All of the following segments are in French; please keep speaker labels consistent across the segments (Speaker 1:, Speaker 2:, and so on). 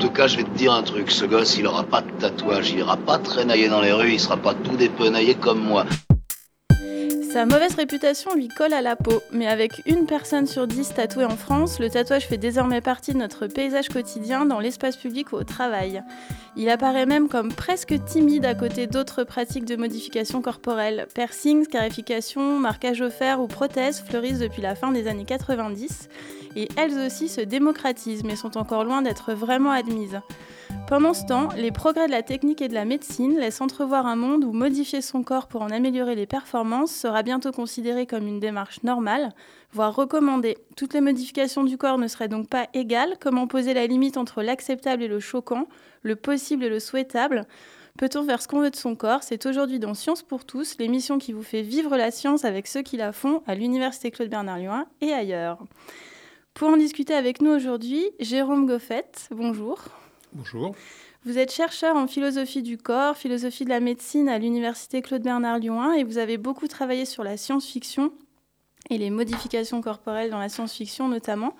Speaker 1: tout cas, je vais te dire un truc. Ce gosse, il aura pas de tatouage, il ira pas traînailler dans les rues, il sera pas tout dépenaillé comme moi.
Speaker 2: Sa mauvaise réputation lui colle à la peau, mais avec une personne sur dix tatouée en France, le tatouage fait désormais partie de notre paysage quotidien dans l'espace public ou au travail. Il apparaît même comme presque timide à côté d'autres pratiques de modification corporelle. Piercings, scarification, marquage au fer ou prothèses fleurissent depuis la fin des années 90 et elles aussi se démocratisent mais sont encore loin d'être vraiment admises. Pendant ce temps, les progrès de la technique et de la médecine laissent entrevoir un monde où modifier son corps pour en améliorer les performances sera bientôt considéré comme une démarche normale, voire recommandée. Toutes les modifications du corps ne seraient donc pas égales. Comment poser la limite entre l'acceptable et le choquant, le possible et le souhaitable Peut-on faire ce qu'on veut de son corps? C'est aujourd'hui dans Science pour tous, l'émission qui vous fait vivre la science avec ceux qui la font à l'Université Claude Bernard Lyon et ailleurs. Pour en discuter avec nous aujourd'hui, Jérôme Goffette, bonjour.
Speaker 3: Bonjour.
Speaker 2: Vous êtes chercheur en philosophie du corps, philosophie de la médecine à l'Université Claude Bernard Lyon 1 et vous avez beaucoup travaillé sur la science-fiction et les modifications corporelles dans la science-fiction notamment.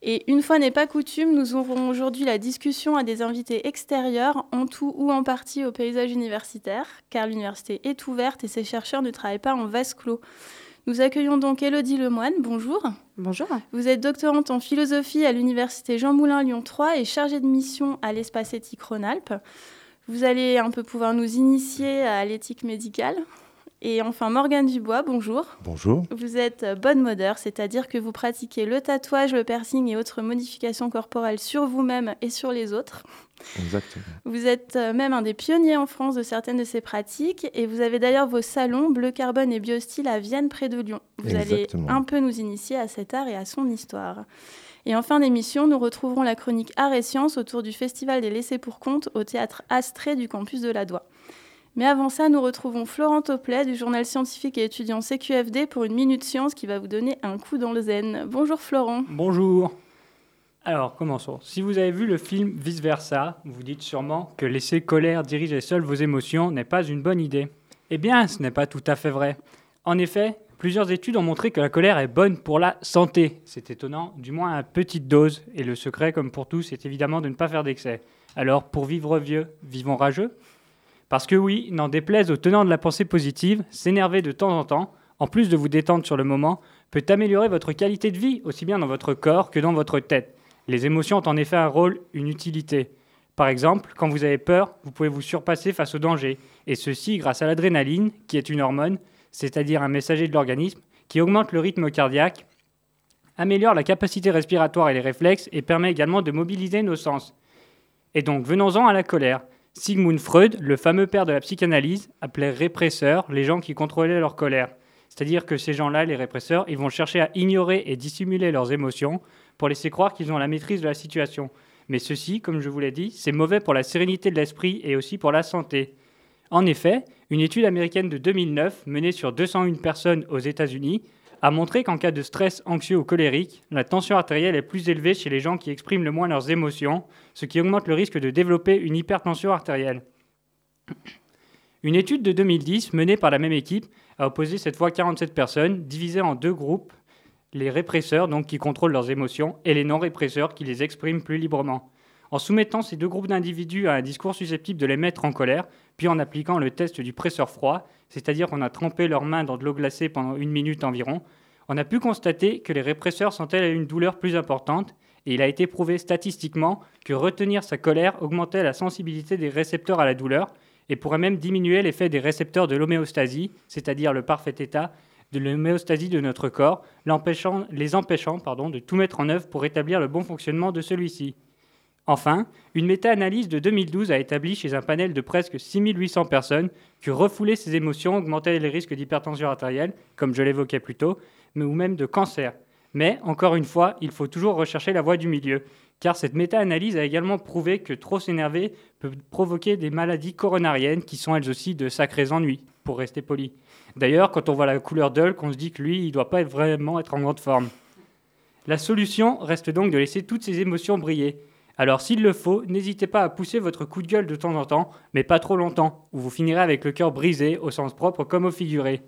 Speaker 2: Et une fois n'est pas coutume, nous ouvrons aujourd'hui la discussion à des invités extérieurs, en tout ou en partie au paysage universitaire, car l'université est ouverte et ses chercheurs ne travaillent pas en vase clos. Nous accueillons donc Elodie Lemoine. Bonjour.
Speaker 4: Bonjour.
Speaker 2: Vous êtes doctorante en philosophie à l'Université Jean Moulin Lyon 3 et chargée de mission à l'espace éthique Rhône-Alpes. Vous allez un peu pouvoir nous initier à l'éthique médicale. Et enfin, Morgane Dubois, bonjour.
Speaker 5: Bonjour.
Speaker 2: Vous êtes bonne modeur, c'est-à-dire que vous pratiquez le tatouage, le piercing et autres modifications corporelles sur vous-même et sur les autres.
Speaker 5: Exactement.
Speaker 2: Vous êtes euh, même un des pionniers en France de certaines de ces pratiques et vous avez d'ailleurs vos salons Bleu Carbone et Biostyle à Vienne près de Lyon. Vous allez un peu nous initier à cet art et à son histoire. Et en fin d'émission, nous retrouverons la chronique Art et Sciences autour du Festival des Laissés pour Compte au théâtre Astrée du campus de la Doua. Mais avant ça, nous retrouvons Florent Toplet du journal scientifique et étudiant CQFD pour une minute science qui va vous donner un coup dans le zen. Bonjour Florent.
Speaker 3: Bonjour. Alors, commençons. Si vous avez vu le film Vice Versa, vous dites sûrement que laisser colère diriger seul vos émotions n'est pas une bonne idée. Eh bien, ce n'est pas tout à fait vrai. En effet, plusieurs études ont montré que la colère est bonne pour la santé. C'est étonnant, du moins à petite dose. Et le secret, comme pour tous, est évidemment de ne pas faire d'excès. Alors, pour vivre vieux, vivons rageux parce que oui, n'en déplaise aux tenants de la pensée positive, s'énerver de temps en temps, en plus de vous détendre sur le moment, peut améliorer votre qualité de vie, aussi bien dans votre corps que dans votre tête. Les émotions ont en effet un rôle, une utilité. Par exemple, quand vous avez peur, vous pouvez vous surpasser face au danger, et ceci grâce à l'adrénaline, qui est une hormone, c'est-à-dire un messager de l'organisme, qui augmente le rythme cardiaque, améliore la capacité respiratoire et les réflexes, et permet également de mobiliser nos sens. Et donc, venons-en à la colère. Sigmund Freud, le fameux père de la psychanalyse, appelait répresseurs les gens qui contrôlaient leur colère. C'est-à-dire que ces gens-là, les répresseurs, ils vont chercher à ignorer et dissimuler leurs émotions pour laisser croire qu'ils ont la maîtrise de la situation. Mais ceci, comme je vous l'ai dit, c'est mauvais pour la sérénité de l'esprit et aussi pour la santé. En effet, une étude américaine de 2009, menée sur 201 personnes aux États-Unis, a montré qu'en cas de stress anxieux ou colérique, la tension artérielle est plus élevée chez les gens qui expriment le moins leurs émotions, ce qui augmente le risque de développer une hypertension artérielle. Une étude de 2010 menée par la même équipe a opposé cette fois 47 personnes, divisées en deux groupes, les répresseurs, donc qui contrôlent leurs émotions, et les non-répresseurs, qui les expriment plus librement. En soumettant ces deux groupes d'individus à un discours susceptible de les mettre en colère, puis en appliquant le test du presseur froid, c'est-à-dire qu'on a trempé leurs mains dans de l'eau glacée pendant une minute environ, on a pu constater que les répresseurs sentaient une douleur plus importante, et il a été prouvé statistiquement que retenir sa colère augmentait la sensibilité des récepteurs à la douleur, et pourrait même diminuer l'effet des récepteurs de l'homéostasie, c'est-à-dire le parfait état de l'homéostasie de notre corps, les empêchant de tout mettre en œuvre pour rétablir le bon fonctionnement de celui-ci. Enfin, une méta-analyse de 2012 a établi chez un panel de presque 6800 personnes que refouler ses émotions augmentait les risques d'hypertension artérielle, comme je l'évoquais plus tôt, mais ou même de cancer. Mais, encore une fois, il faut toujours rechercher la voie du milieu, car cette méta-analyse a également prouvé que trop s'énerver peut provoquer des maladies coronariennes qui sont elles aussi de sacrés ennuis, pour rester poli. D'ailleurs, quand on voit la couleur d'Hulk, on se dit que lui, il ne doit pas vraiment être en grande forme. La solution reste donc de laisser toutes ces émotions briller, alors s'il le faut, n'hésitez pas à pousser votre coup de gueule de temps en temps, mais pas trop longtemps, ou vous finirez avec le cœur brisé, au sens propre comme au figuré.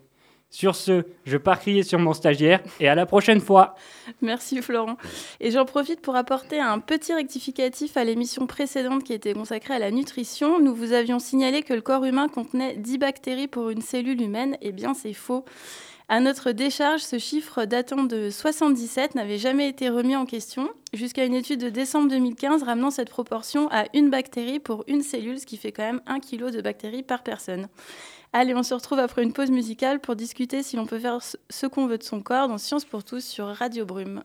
Speaker 3: Sur ce, je pars crier sur mon stagiaire et à la prochaine fois.
Speaker 2: Merci Florent. Et j'en profite pour apporter un petit rectificatif à l'émission précédente qui était consacrée à la nutrition. Nous vous avions signalé que le corps humain contenait 10 bactéries pour une cellule humaine. Eh bien, c'est faux. À notre décharge, ce chiffre datant de 77 n'avait jamais été remis en question, jusqu'à une étude de décembre 2015 ramenant cette proportion à une bactérie pour une cellule, ce qui fait quand même un kilo de bactéries par personne. Allez, on se retrouve après une pause musicale pour discuter si l'on peut faire ce qu'on veut de son corps dans Science pour tous sur Radio Brume.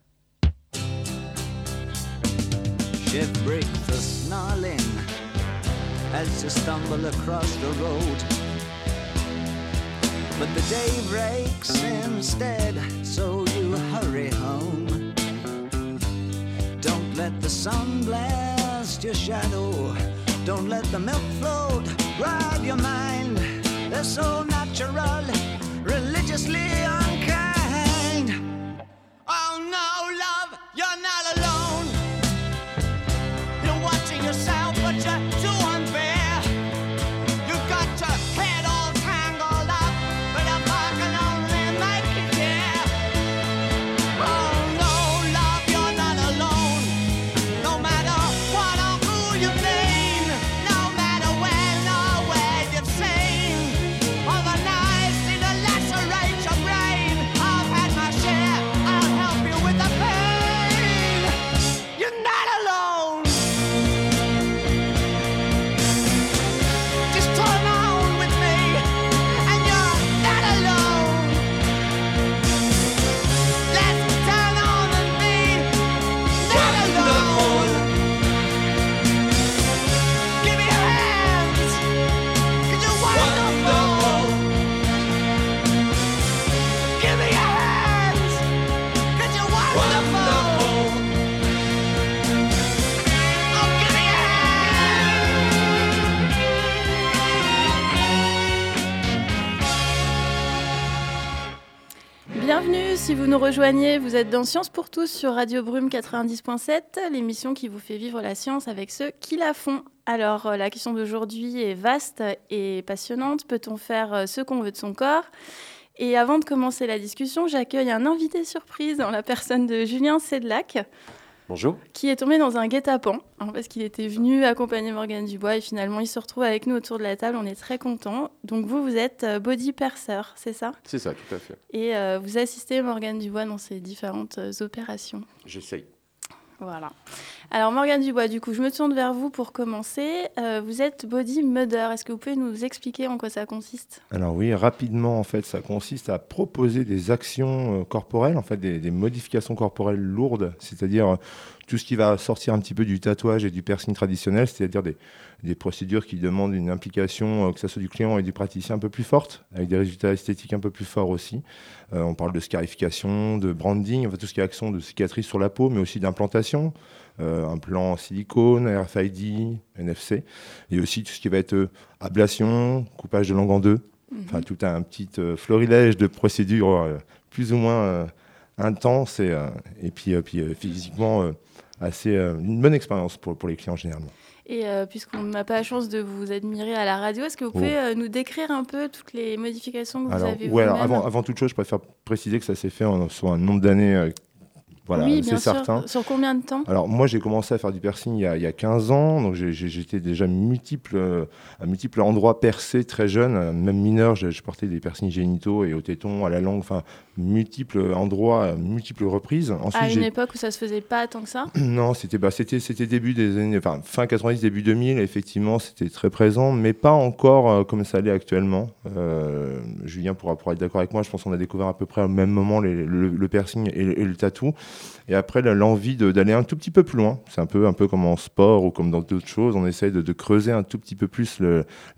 Speaker 4: Shift break the snarling as you stumble across the road. But the day breaks instead, so you hurry home. Don't let the sun blast your shadow. Don't let the milk float rob your mind. They're so natural, religiously unkind. Oh no, love,
Speaker 2: nous rejoignez, vous êtes dans Science pour tous sur Radio Brume 90.7, l'émission qui vous fait vivre la science avec ceux qui la font. Alors, euh, la question d'aujourd'hui est vaste et passionnante. Peut-on faire euh, ce qu'on veut de son corps? Et avant de commencer la discussion, j'accueille un invité surprise dans la personne de Julien Sedlac,
Speaker 5: Bonjour.
Speaker 2: qui est tombé dans un guet-apens, hein, parce qu'il était venu accompagner Morgane Dubois et finalement il se retrouve avec nous autour de la table. On est très contents. Donc, vous, vous êtes euh, body percer, c'est ça?
Speaker 5: C'est ça, tout à fait.
Speaker 2: Et euh, vous assistez Morgane Dubois dans ses différentes euh, opérations.
Speaker 5: J'essaye.
Speaker 2: Voilà. Alors Morgane Dubois, du coup, je me tourne vers vous pour commencer. Euh, vous êtes body mother. Est-ce que vous pouvez nous expliquer en quoi ça consiste?
Speaker 6: Alors oui, rapidement, en fait, ça consiste à proposer des actions euh, corporelles, en fait, des, modifications corporelles lourdes, c'est-à-dire euh, tout ce qui va sortir un petit peu du tatouage et du piercing traditionnel, c'est-à-dire des, des procédures qui demandent une implication, que ce soit du client et du praticien, un peu plus forte, avec des résultats esthétiques un peu plus forts aussi. Euh, on parle de scarification, de branding, enfin, tout ce qui est action de cicatrice sur la peau, mais aussi d'implantation, euh, implant silicone, RFID, NFC, et aussi tout ce qui va être euh, ablation, coupage de langue en deux, Enfin, tout un petit euh, florilège de procédures plus ou moins intenses et, et puis, puis physiquement assez une bonne expérience pour, pour les clients généralement.
Speaker 2: Et euh, puisqu'on n'a pas la chance de vous admirer à la radio, est-ce que vous pouvez euh, nous décrire un peu toutes les modifications que vous avez
Speaker 6: ouais, alors avant toute chose, je préfère préciser que ça s'est fait en, sur un nombre d'années euh, Voilà,
Speaker 2: oui,
Speaker 6: c'est certain.
Speaker 2: Sur combien de temps?
Speaker 6: Alors moi j'ai commencé à faire du piercing il y a, il y a 15 ans, donc j'étais déjà multiples, euh, à multiples endroits percés très jeune, euh, même mineur, je, je portais des piercings génitaux et au téton, à la langue, enfin multiples endroits, à multiples reprises. Ensuite
Speaker 2: À une époque où ça se faisait pas tant que ça?
Speaker 6: Non, c'était bah, c'était début des années enfin fin 90 début 2000 effectivement, c'était très présent mais pas encore euh, comme ça l'est actuellement. Euh, Julien pourra, pourra être d'accord avec moi, je pense qu'on a découvert à peu près au même moment les- le, le piercing et le tatou et après l'envie d'aller un tout petit peu plus loin. C'est un peu un peu comme en sport ou comme dans d'autres choses, on essaye de, creuser un tout petit peu plus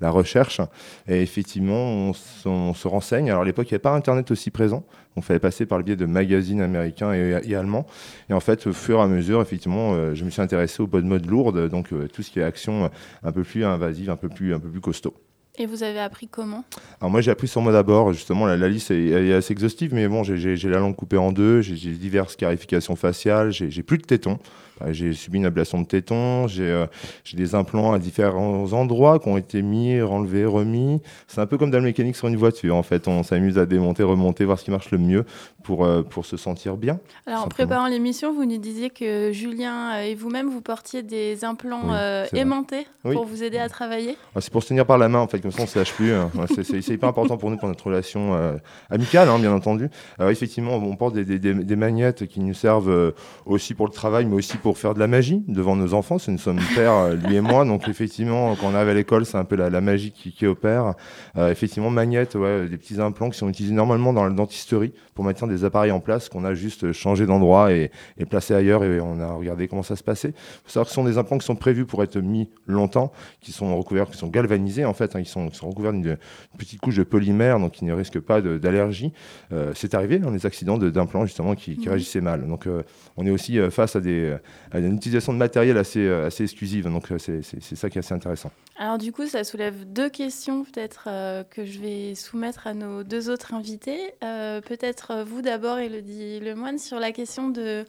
Speaker 6: la recherche et effectivement on, se renseigne. Alors à l'époque, il n'y avait pas internet aussi présent. On fallait passer par le biais de magazines américains et, et allemands. Et en fait, au fur et à mesure, effectivement, euh, je me suis intéressé aux bonnes modes lourdes, donc euh, tout ce qui est action euh, un peu plus invasive, un peu plus, un peu plus costaud.
Speaker 2: Et vous avez appris comment?
Speaker 6: Alors moi, j'ai appris sur moi d'abord. Justement, la, liste est, est assez exhaustive, mais bon, j'ai- la langue coupée en deux, j'ai diverses scarifications faciales, j'ai plus de tétons. Enfin, J'ai subi une ablation de tétons, j'ai euh, j'ai des implants à différents endroits qui ont été mis, enlevés, remis. C'est un peu comme dans la mécanique sur une voiture. En fait, on s'amuse à démonter, remonter, voir ce qui marche le mieux pour, euh, pour se sentir bien.
Speaker 2: Alors, en
Speaker 6: Simplement.
Speaker 2: préparant l'émission, vous nous disiez que Julien et vous-même, vous portiez des implants
Speaker 6: Oui,
Speaker 2: euh, aimantés
Speaker 6: Oui.
Speaker 2: pour vous aider à travailler.
Speaker 6: Ah, C'est pour se tenir par la main, en fait, comme ça on ne se lâche plus. hein. C'est- hyper important pour nous, pour notre relation euh, amicale, hein, bien entendu. Alors, effectivement, on porte des, des, des, des magnettes qui nous servent euh, aussi pour le travail, mais aussi pour faire de la magie devant nos enfants. C'est nous sommes pères, euh, lui et moi. Donc, effectivement, quand on arrive à l'école, c'est un peu la, la magie qui, qui opère. Euh, effectivement, magnettes, ouais, des petits implants qui sont utilisés normalement dans la dentisterie pour maintenir des appareils en place qu'on a juste changé d'endroit et, et placé ailleurs. Et on a regardé comment ça se passait. Il faut savoir que ce sont des implants qui sont prévus pour être mis longtemps qui sont recouverts, qui sont galvanisés en fait, hein, qui, sont, qui sont recouverts d'une petite couche de polymère, donc qui ne risquent pas d'allergie. Euh, c'est arrivé dans des accidents de- d'implants justement qui, qui
Speaker 2: Mhm.
Speaker 6: réagissaient mal. Donc euh, on est aussi face à, des, à une utilisation de matériel assez, euh, assez exclusive. Donc euh, c'est ça qui est assez intéressant.
Speaker 2: Alors, du coup, ça soulève deux questions, peut-être, euh, que je vais soumettre à nos deux autres invités. Euh, peut-être euh, vous d'abord, Elodie Lemoine, sur la question de.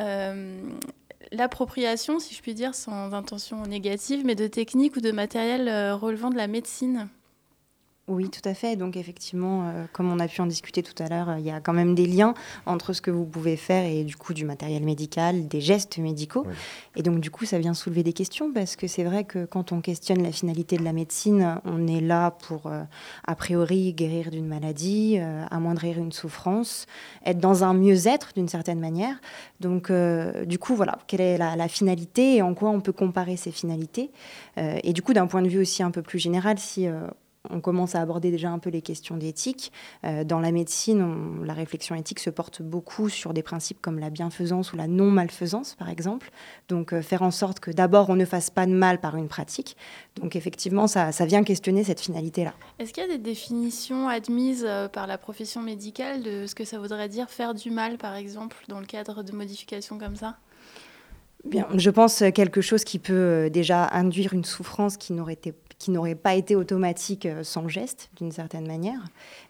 Speaker 2: euh, L'appropriation, si je puis dire, sans intention négative, mais de techniques ou de matériel euh, relevant de la médecine.
Speaker 5: Oui, tout à fait. Donc effectivement, euh, comme on a pu en discuter tout à l'heure, euh, il y a quand même des liens entre ce que vous pouvez faire et du coup du matériel médical, des gestes médicaux.
Speaker 6: Oui.
Speaker 5: Et donc du coup, ça vient soulever des questions parce que c'est vrai que quand on questionne la finalité de la médecine, on est là pour euh, a priori guérir d'une maladie, amoindrir une souffrance, être dans un mieux-être d'une certaine manière. Donc du coup, voilà, quelle est la, la finalité et en quoi on peut comparer ces finalités. Et du coup, d'un point de vue aussi un peu plus général, si on commence à aborder déjà un peu les questions d'éthique. Euh, dans la médecine, on- la réflexion éthique se porte beaucoup sur des principes comme la bienfaisance ou la non-malfaisance, par exemple. Donc, euh, faire en sorte que d'abord, on ne fasse pas de mal par une pratique. Donc, effectivement, ça, ça vient questionner cette finalité-là.
Speaker 2: Est-ce qu'il y a des définitions admises euh, par la profession médicale de ce que ça voudrait dire faire du mal, par exemple, dans le cadre de modifications comme ça?
Speaker 5: Bien, je pense quelque chose qui peut déjà induire une souffrance qui n'aurait été qui n'aurait pas été automatique euh, sans geste, d'une certaine manière.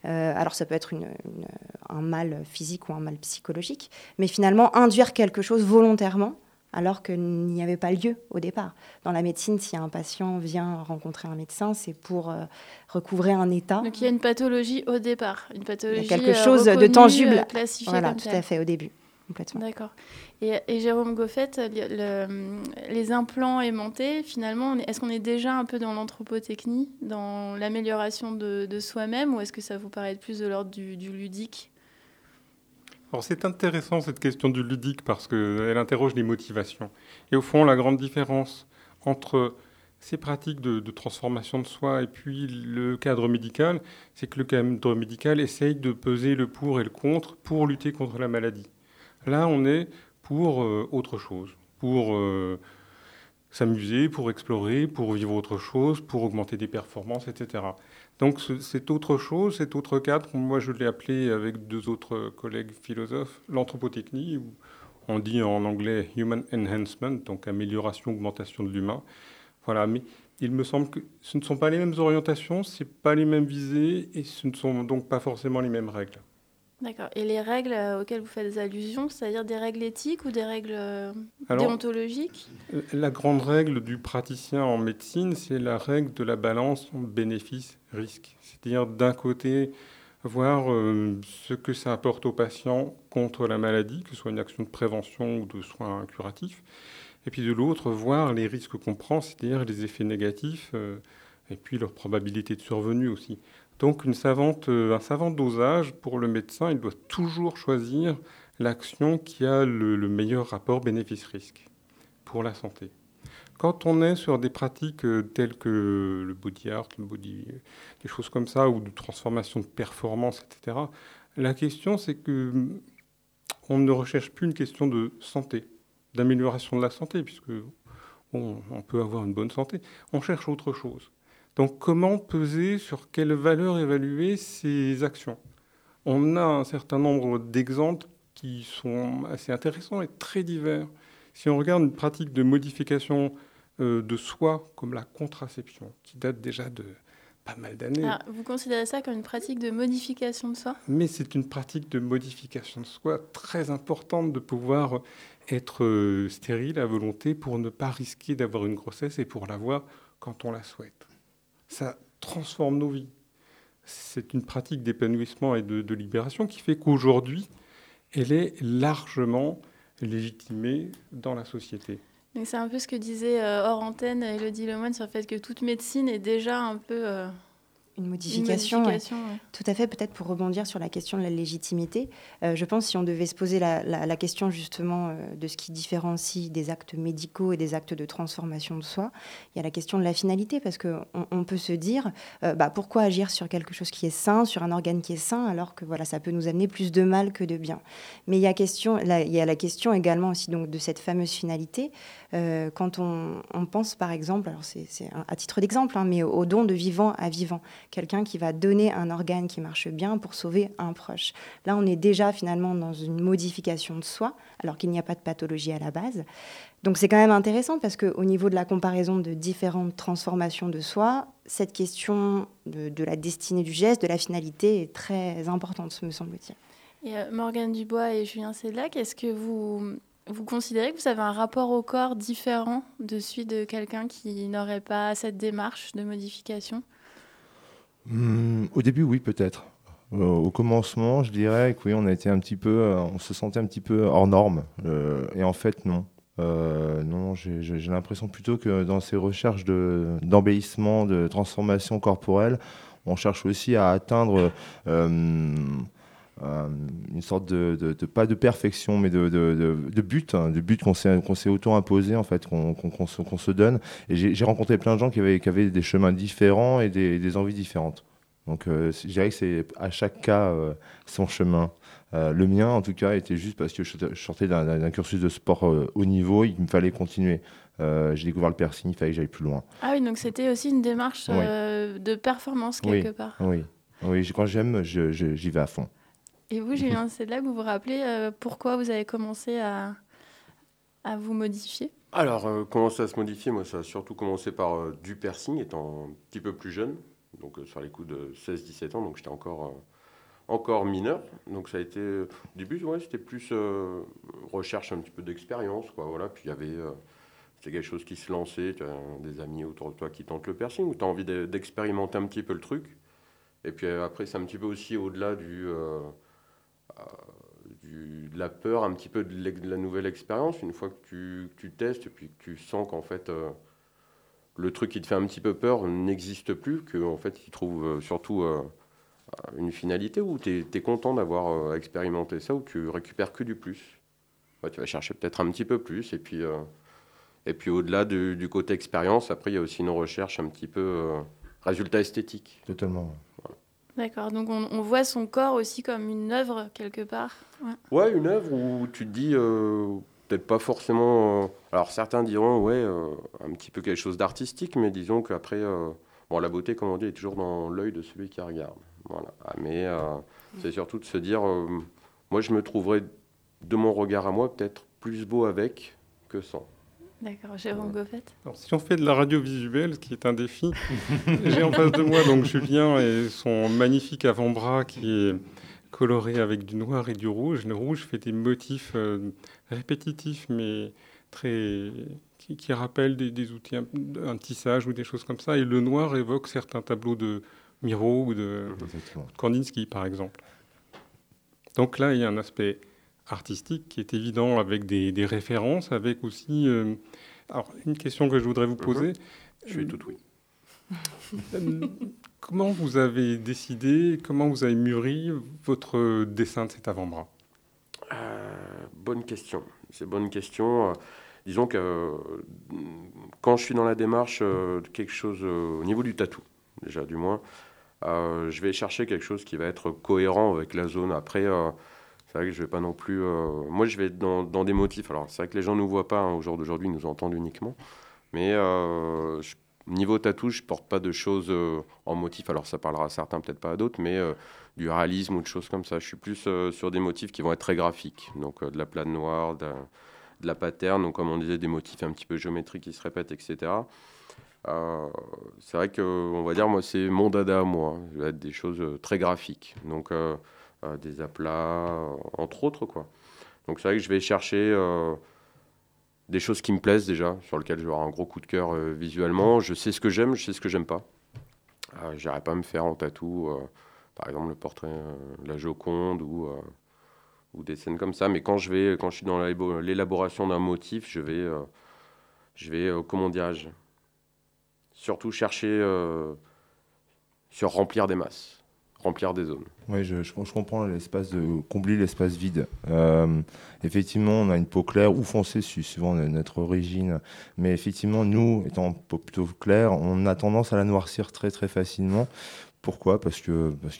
Speaker 5: Euh, alors ça peut être une- une- un mal physique ou un mal psychologique, mais finalement induire quelque chose volontairement alors qu'il n'y avait pas lieu au départ. Dans la médecine, si un patient vient rencontrer un médecin, c'est pour euh, recouvrer un état.
Speaker 2: Donc il y a une pathologie au départ, une pathologie
Speaker 5: quelque
Speaker 2: euh,
Speaker 5: chose de tangible. Voilà, tout à fait, au début, complètement.
Speaker 2: D'accord. Et, et Jérôme Goffet, le- le- les implants aimantés, finalement, est-ce qu'on est déjà un peu dans l'anthropotechnie, dans l'amélioration de, de soi-même, ou est-ce que ça vous paraît plus de l'ordre du, du ludique?
Speaker 7: Alors c'est intéressant cette question du ludique parce qu'elle interroge les motivations. Et au fond, la grande différence entre ces pratiques de, de transformation de soi et puis le cadre médical, c'est que le cadre médical essaye de peser le pour et le contre pour lutter contre la maladie. Là, on est pour euh, autre chose, pour euh, s'amuser, pour explorer, pour vivre autre chose, pour augmenter des performances, etc. Donc ce- cet autre chose, cet autre cadre, moi je l'ai appelé avec deux autres collègues philosophes, l'anthropotechnie, on dit en anglais human enhancement, donc amélioration, augmentation de l'humain. Voilà, mais il me semble que ce ne sont pas les mêmes orientations, ce pas les mêmes visées, et ce ne sont donc pas forcément les mêmes règles.
Speaker 2: D'accord. Et les règles euh, auxquelles vous faites allusion, c'est-à-dire des règles éthiques ou des règles euh,
Speaker 7: Alors,
Speaker 2: déontologiques?
Speaker 7: La grande règle du praticien en médecine, c'est la règle de la balance bénéfice-risque. C'est-à-dire d'un côté, voir euh, ce que ça apporte aux patients contre la maladie, que ce soit une action de prévention ou de soins curatifs. Et puis de l'autre, voir les risques qu'on prend, c'est-à-dire les effets négatifs euh, et puis leur probabilité de survenue aussi. Donc euh, un savant dosage, pour le médecin, il doit toujours choisir l'action qui a le, le meilleur rapport bénéfice-risque pour la santé. Quand on est sur des pratiques euh, telles que le body art, body, des choses comme ça, ou de transformation de performance, etc., la question c'est que on ne recherche plus une question de santé, d'amélioration de la santé, puisque on peut avoir une bonne santé. On cherche autre chose. Donc comment peser sur quelle valeur évaluer ces actions? On a un certain nombre d'exemples qui sont assez intéressants et très divers. Si on regarde une pratique de modification euh, de soi comme la contraception, qui date déjà de pas mal d'années.
Speaker 2: Ah, vous considérez ça comme une pratique de modification de soi?
Speaker 7: Mais c'est une pratique de modification de soi très importante de pouvoir être euh, stérile à volonté pour ne pas risquer d'avoir une grossesse et pour l'avoir quand on la souhaite. Ça transforme nos vies. C'est une pratique d'épanouissement et de, libération qui fait qu'aujourd'hui, elle est largement légitimée dans la société.
Speaker 2: C'est un peu ce que disait euh, hors antenne Elodie Lemoine sur le fait que toute médecine est déjà un peu euh,
Speaker 5: une modification. Tout à fait, peut-être pour rebondir sur la question de la légitimité. Euh, je pense si on devait se poser la, question justement euh, de ce qui différencie des actes médicaux et des actes de transformation de soi, il y a la question de la finalité, parce qu'on on peut se dire, euh, bah, pourquoi agir sur quelque chose qui est sain, sur un organe qui est sain, alors que voilà, ça peut nous amener plus de mal que de bien. Mais il y a, question, il y a la question également aussi donc, de cette fameuse finalité. Quand on, pense par exemple, alors c'est à titre d'exemple, hein, mais au don de vivant à vivant quelqu'un qui va donner un organe qui marche bien pour sauver un proche. Là, on est déjà finalement dans une modification de soi, alors qu'il n'y a pas de pathologie à la base. Donc c'est quand même intéressant parce qu'au niveau de la comparaison de différentes transformations de soi, cette question de, la destinée du geste, de la finalité est très importante, me semble-t-il.
Speaker 2: Et euh, Morgane Dubois et Julien Sedlac, est-ce que vous, vous considérez que vous avez un rapport au corps différent de celui de quelqu'un qui n'aurait pas cette démarche de modification
Speaker 6: Hmm, au début, oui, peut-être. Euh, au commencement, je dirais que oui, on a été un petit peu, euh, on se sentait un petit peu hors norme. Euh, et en fait, non. non, j'ai l'impression plutôt que dans ces recherches d'embellissement, de, transformation corporelle, on cherche aussi à atteindre une sorte de, pas de perfection, mais de, but, hein, de but qu'on s'est auto-imposé, en fait, qu'on se, donne. Et j'ai rencontré plein de gens qui avaient, qui avaient des chemins différents et des, envies différentes. Donc euh, je dirais que c'est à chaque cas euh, son chemin. Euh, le mien, en tout cas, était juste parce que je sortais d'un cursus de sport haut niveau, il me fallait continuer. j'ai découvert le piercing, il fallait que j'aille plus loin.
Speaker 2: Ah oui, donc c'était aussi une démarche de performance quelque part.
Speaker 6: Oui, oui. quand j'aime, j'y vais à fond.
Speaker 2: Et vous, Julien, que vous vous rappelez euh, pourquoi vous avez commencé à, à vous modifier?
Speaker 8: Alors, euh, comment ça se modifier Moi, ça a surtout commencé par euh, du piercing, étant un petit peu plus jeune, donc sur les coups de 16-17 ans, donc j'étais encore, encore mineur. Donc ça a été, au début, ouais, c'était plus recherche un petit peu d'expérience, quoi, voilà. Puis il y avait, c'était quelque chose qui se lançait, tu as des amis autour de toi qui tentent le piercing, ou tu as envie d'expérimenter un petit peu le truc. Et puis après, c'est un petit peu aussi au-delà du du, de la peur, un petit peu de, la nouvelle expérience, une fois que tu, tu, testes puis que tu sens qu'en fait euh, le truc qui te fait un petit peu peur n'existe plus, qu'en fait il trouve euh, surtout euh, une finalité où tu es, content d'avoir expérimenté ça, où tu récupères que du plus. tu vas chercher peut-être un petit peu plus et puis, puis au-delà du, du, côté expérience, après il y a aussi une recherche un petit peu résultat esthétique.
Speaker 6: Totalement.
Speaker 2: D'accord, donc on, voit son corps aussi comme une œuvre quelque part.
Speaker 8: Ouais, une œuvre où tu te dis, euh, peut-être pas forcément. Euh, alors certains diront, ouais, euh, un petit peu quelque chose d'artistique, mais disons qu'après, bon, la beauté, comme on dit, est toujours dans l'œil de celui qui regarde. Voilà. Ah, mais c'est surtout de se dire, moi je me trouverais de mon regard à moi peut-être plus beau avec que sans.
Speaker 2: D'accord, Jérôme Goffet.
Speaker 7: si on fait de la radio visuelle, ce qui est un défi, j'ai en face de moi donc Julien et son magnifique avant-bras qui est coloré avec du noir et du rouge. Le rouge fait des motifs euh, répétitifs, mais très qui, qui rappellent des, outils, un, tissage ou des choses comme ça. Et le noir évoque certains tableaux de, Miro ou de Kandinsky, par exemple. Donc là, il y a un aspect artistique qui est évident avec des, références, avec aussi... Euh, alors, une question que je voudrais vous poser. Mhm.
Speaker 8: Je suis tout oui.
Speaker 7: Euh, comment vous avez décidé, comment vous avez mûri votre dessin de cet avant-bras?
Speaker 8: Euh, Bonne question. C'est bonne question. Disons que quand je suis dans la démarche de quelque chose au niveau du tatou, déjà du moins, je vais chercher quelque chose qui va être cohérent avec la zone. Après, c'est vrai que je vais pas non plus. Euh, moi, je vais être dans, des motifs. Alors, c'est vrai que les gens ne nous voient pas hein, au jour d'aujourd'hui, ils nous entendent uniquement. Mais euh, niveau tatou, je porte pas de choses euh, en motif. Alors, ça parlera à certains, peut-être pas à d'autres, mais du réalisme ou de choses comme ça. Je suis plus sur des motifs qui vont être très graphiques. Donc, de la plane noire, de, la pattern, donc comme on disait, des motifs un petit peu géométriques qui se répètent, etc. c'est vrai que, on va dire, moi, c'est mon dada, moi. Je vais être des choses très graphiques. Donc, des aplats, euh, entre autres. Quoi. Donc c'est vrai que je vais chercher euh, des choses qui me plaisent déjà, sur lesquelles je vais avoir un gros coup de cœur visuellement. Je sais ce que j'aime, je sais ce que j'aime pas. Euh, J'irai pas me faire en tatou, par exemple le portrait de la Joconde ou, ou des scènes comme ça. Mais quand je vais, quand je suis dans l'élaboration d'un motif, je vais, je vais comment dirais-je, surtout chercher sur remplir des masses remplir des zones.
Speaker 6: Oui, je, comprends l'espace de combler l'espace vide. Euh, effectivement, on a une peau claire ou foncée, suivant notre origine. Mais effectivement, nous, étant plutôt clair, on a tendance à la noircir très très facilement. Pourquoi? Parce que parce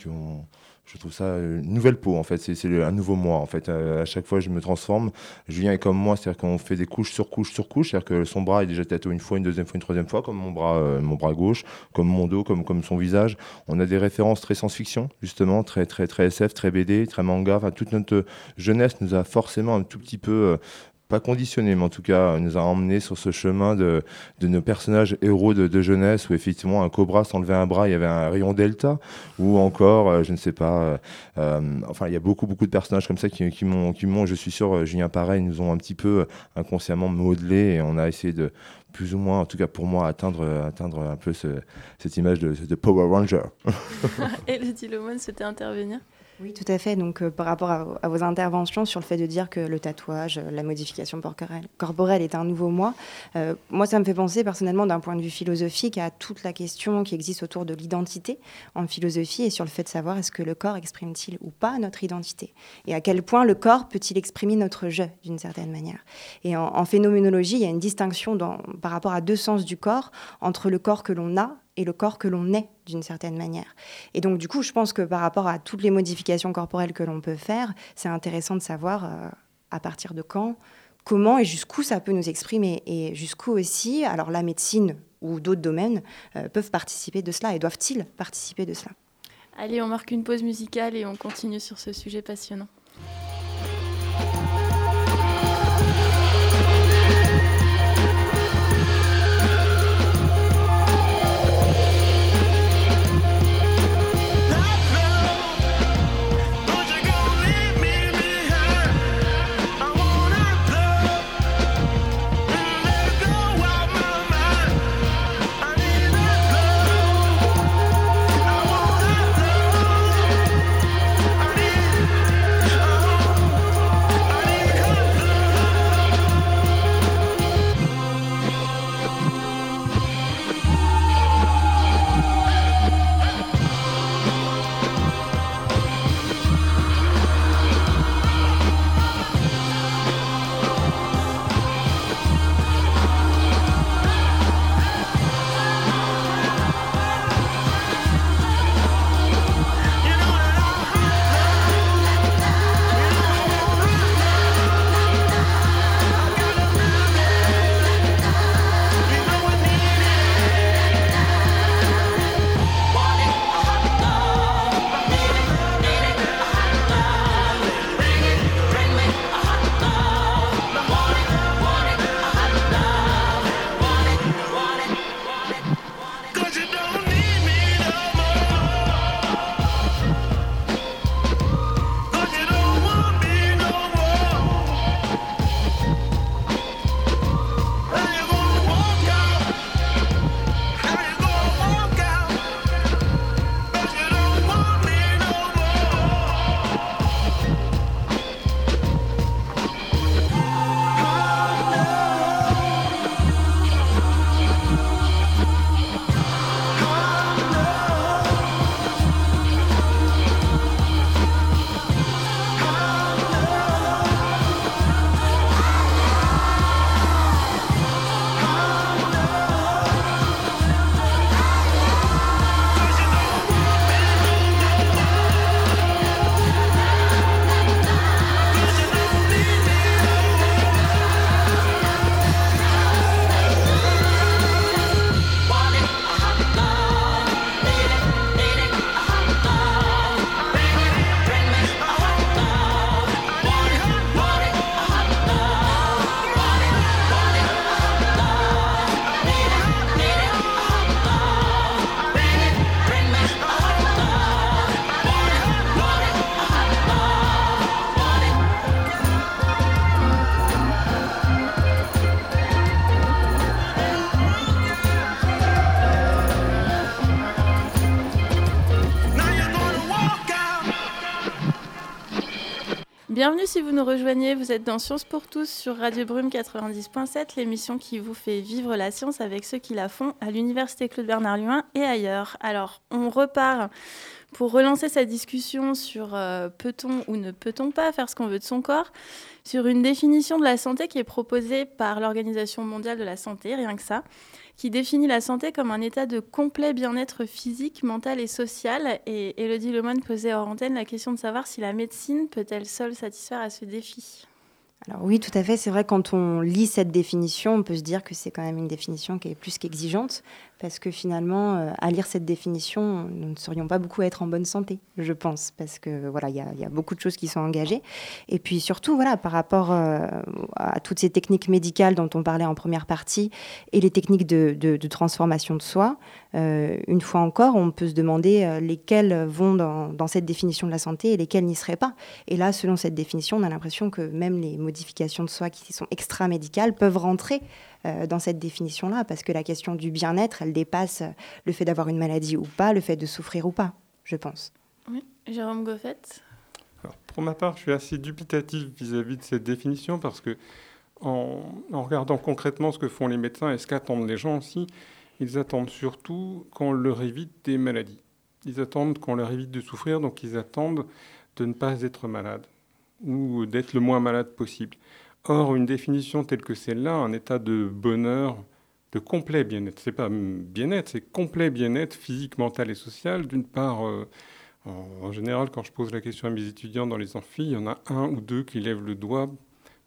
Speaker 6: je trouve ça une nouvelle peau en fait. C'est un nouveau moi en fait. À, chaque fois, je me transforme. Julien est comme moi, c'est-à-dire qu'on fait des couches sur couches sur couches. C'est-à-dire que son bras est déjà tatoué une fois, une deuxième fois, une troisième fois, comme mon bras, euh, mon bras gauche, comme mon dos, comme comme son visage. On a des références très science-fiction justement, très très très SF, très BD, très manga. Enfin, toute notre jeunesse nous a forcément un tout petit peu euh, pas conditionné, mais en tout cas nous a emmené sur ce chemin de, de nos personnages héros de, jeunesse, où effectivement un cobra s'enlevait un bras, il y avait un rayon delta, ou encore, euh, je ne sais pas, euh, euh, enfin il y a beaucoup beaucoup de personnages comme ça qui, qui m'ont, je suis sûr, Julien pareil, nous ont un petit peu inconsciemment modelé, et on a essayé de plus ou moins, en tout cas pour moi, atteindre, atteindre un peu cette image de, Power Ranger.
Speaker 2: et le Dilomon souhaitait intervenir?
Speaker 5: Oui, tout à fait. Donc, euh, par rapport à, vos interventions sur le fait de dire que le tatouage, euh, la modification corporelle, est un nouveau moi, euh, moi, ça me fait penser personnellement d'un point de vue philosophique à toute la question qui existe autour de l'identité en philosophie et sur le fait de savoir est-ce que le corps exprime-t-il ou pas notre identité et à quel point le corps peut-il exprimer notre je d'une certaine manière. Et en, phénoménologie, il y a une distinction par rapport à deux sens du corps entre le corps que l'on a et le corps que l'on est d'une certaine manière. Et donc du coup, je pense que par rapport à toutes les modifications corporelles que l'on peut faire, c'est intéressant de savoir euh, à partir de quand, comment et jusqu'où ça peut nous exprimer et jusqu'où aussi, alors la médecine ou d'autres domaines euh, peuvent participer de cela et doivent-ils participer de cela?
Speaker 2: Allez, on marque une pause musicale et on continue sur ce sujet passionnant. Vous êtes dans Science pour tous sur Radio Brume 90.7, l'émission qui vous fait vivre la science avec ceux qui la font à l'Université Claude Bernard Luin et ailleurs. Alors, on repart pour relancer cette discussion sur euh, peut-on ou ne peut-on pas faire ce qu'on veut de son corps, sur une définition de la santé qui est proposée par l'Organisation mondiale de la santé, rien que ça qui définit la santé comme un état de complet bien-être physique, mental et social. Et Elodie Lemoine posait hors antenne la question de savoir si la médecine peut-elle seule satisfaire à ce défi.
Speaker 5: Alors oui, tout à fait. C'est vrai, quand on lit cette définition, on peut se dire que c'est quand même une définition qui est plus qu'exigeante parce que finalement, euh, à lire cette définition, nous ne serions pas beaucoup à être en bonne santé, je pense, parce que voilà, il y, a beaucoup de choses qui sont engagées. Et puis surtout, voilà, par rapport euh, à toutes ces techniques médicales dont on parlait en première partie et les techniques de, transformation de soi, euh, une fois encore, on peut se demander lesquelles vont dans, dans, cette définition de la santé et lesquelles n'y seraient pas. Et là, selon cette définition, on a l'impression que même les modifications de soi qui sont extra-médicales peuvent rentrer euh, dans cette définition-là, parce que la question du bien-être, elle dépasse le fait d'avoir une maladie ou pas, le fait de souffrir ou pas, je pense.
Speaker 2: Oui, Jérôme Goffet
Speaker 7: Pour ma part, je suis assez dubitatif vis-à-vis de cette définition, parce que en, regardant concrètement ce que font les médecins et ce qu'attendent les gens aussi, ils attendent surtout qu'on leur évite des maladies. Ils attendent qu'on leur évite de souffrir, donc ils attendent de ne pas être malade ou d'être le moins malade possible. Or, une définition telle que celle-là, un état de bonheur, de complet bien-être, c'est pas bien-être, c'est complet bien-être physique, mental et social. D'une part, euh, en, général, quand je pose la question à mes étudiants dans les amphis, il y en a un ou deux qui lèvent le doigt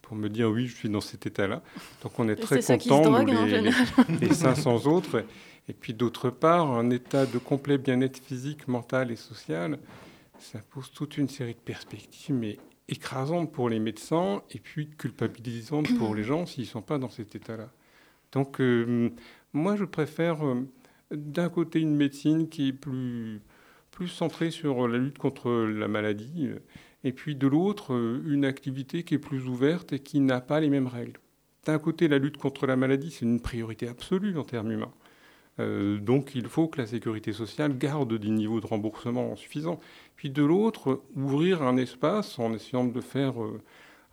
Speaker 7: pour me dire oui, je suis dans cet état-là. Donc on est très content, les, les, les 500 autres. Et puis d'autre part, un état de complet bien-être physique, mental et social, ça pose toute une série de perspectives, mais écrasante pour les médecins et puis culpabilisante pour les gens s'ils ne sont pas dans cet état-là. Donc, euh, moi, je préfère euh, d'un côté une médecine qui est plus, plus centrée sur la lutte contre la maladie, et puis de l'autre, euh, une activité qui est plus ouverte et qui n'a pas les mêmes règles. D'un côté, la lutte contre la maladie, c'est une priorité absolue en termes humains. Donc il faut que la sécurité sociale garde des niveaux de remboursement suffisants. Puis de l'autre, ouvrir un espace en essayant de le faire euh,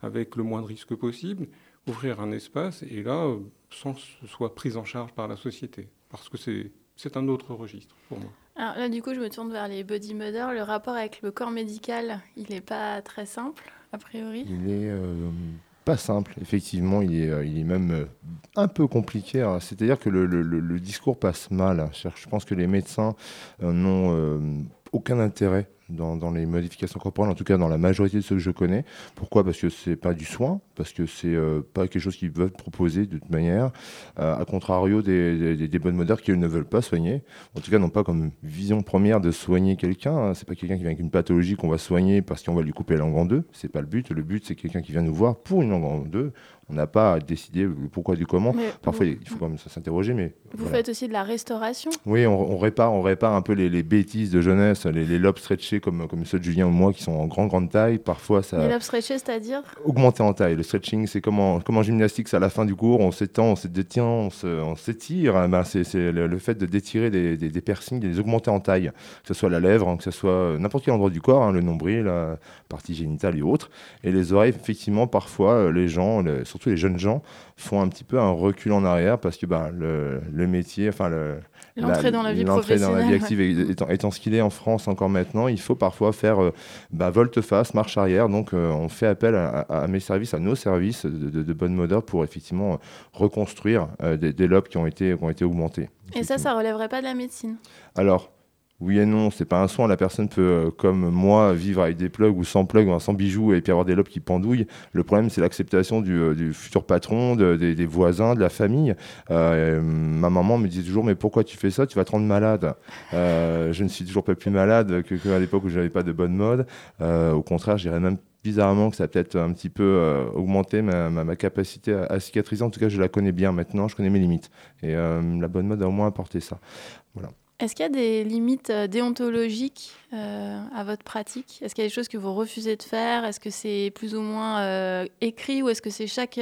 Speaker 7: avec le moins de risques possible, ouvrir un espace et là, euh, sans que ce soit pris en charge par la société. Parce que c'est un autre registre pour moi.
Speaker 2: Alors là, du coup, je me tourne vers les body models. Le rapport avec le corps médical, il n'est pas très simple, a priori
Speaker 6: Il est euh, pas simple, effectivement. Il est, il est même un peu compliqué. C'est-à-dire que le, le, le, discours passe mal. Je pense que les médecins n'ont aucun intérêt dans, les modifications corporelles, en tout cas dans la majorité de ceux que je connais. Pourquoi? Parce que c'est pas du soin, parce que c'est euh, pas quelque chose qu'ils veulent proposer de toute manière, euh, à contrario des, des, bonnes modernes qui ne veulent pas soigner. En tout cas, n'ont pas comme vision première de soigner quelqu'un. Hein. C'est pas quelqu'un qui vient avec une pathologie qu'on va soigner parce qu'on va lui couper la langue en deux. C'est pas le but. Le but, c'est quelqu'un qui vient nous voir pour une langue en deux on n'a pas à décider le pourquoi du comment. Parfois, il faut quand même s'interroger. Mais
Speaker 2: vous faites aussi de la restauration?
Speaker 6: Oui, on, répare, on répare un peu les, bêtises de jeunesse, les, lobes stretchés comme, comme ceux de Julien ou moi qui sont en grande, grande taille. Parfois, ça.
Speaker 2: Stretchés, c'est-à-dire?
Speaker 6: Augmenter en taille. Le stretching, c'est comme en, comme en gymnastique, c'est à la fin du cours, on s'étend, on se détient, on s'étire. Ah ben, c'est le, fait de détirer des, des, des, piercings, de les augmenter en taille, que ce soit la lèvre, hein, que ce soit n'importe quel endroit du corps, hein, le nombril, la partie génitale et autres. Et les oreilles, effectivement, parfois, euh, les gens, surtout les jeunes gens, font un petit peu un recul en arrière parce que bah, le, le métier, enfin le,
Speaker 2: l'entrée dans la vie
Speaker 6: dans la vie active étant, étant, ce qu'il est en France encore maintenant, il faut parfois faire euh, bah, volte-face, marche arrière. Donc euh, on fait appel à, mes services, à nos services de, de, bonne mode pour effectivement reconstruire des, des, lobes qui ont été, qui ont été augmentés.
Speaker 2: Et ça, ça relèverait pas de la médecine?
Speaker 6: Alors, oui et non, c'est pas un soin. La personne peut, euh, comme moi, vivre avec des plugs ou sans plugs, sans bijoux et puis avoir des lobes qui pendouillent. Le problème, c'est l'acceptation du, euh, futur patron, des, voisins, de la famille. Euh, ma maman me disait toujours, mais pourquoi tu fais ça? Tu vas te rendre malade. je ne suis toujours pas plus malade qu'à que l'époque où je n'avais pas de bonne mode. au contraire, je dirais même bizarrement que ça a peut-être un petit peu augmenté ma, capacité à, à, cicatriser. En tout cas, je la connais bien maintenant, je connais mes limites. Et la bonne mode a au moins apporté ça. Voilà.
Speaker 2: Est-ce qu'il y a des limites euh, déontologiques euh, à votre pratique? Est-ce qu'il y a des choses que vous refusez de faire? Est-ce que c'est plus ou moins euh, écrit ou est-ce que c'est chaque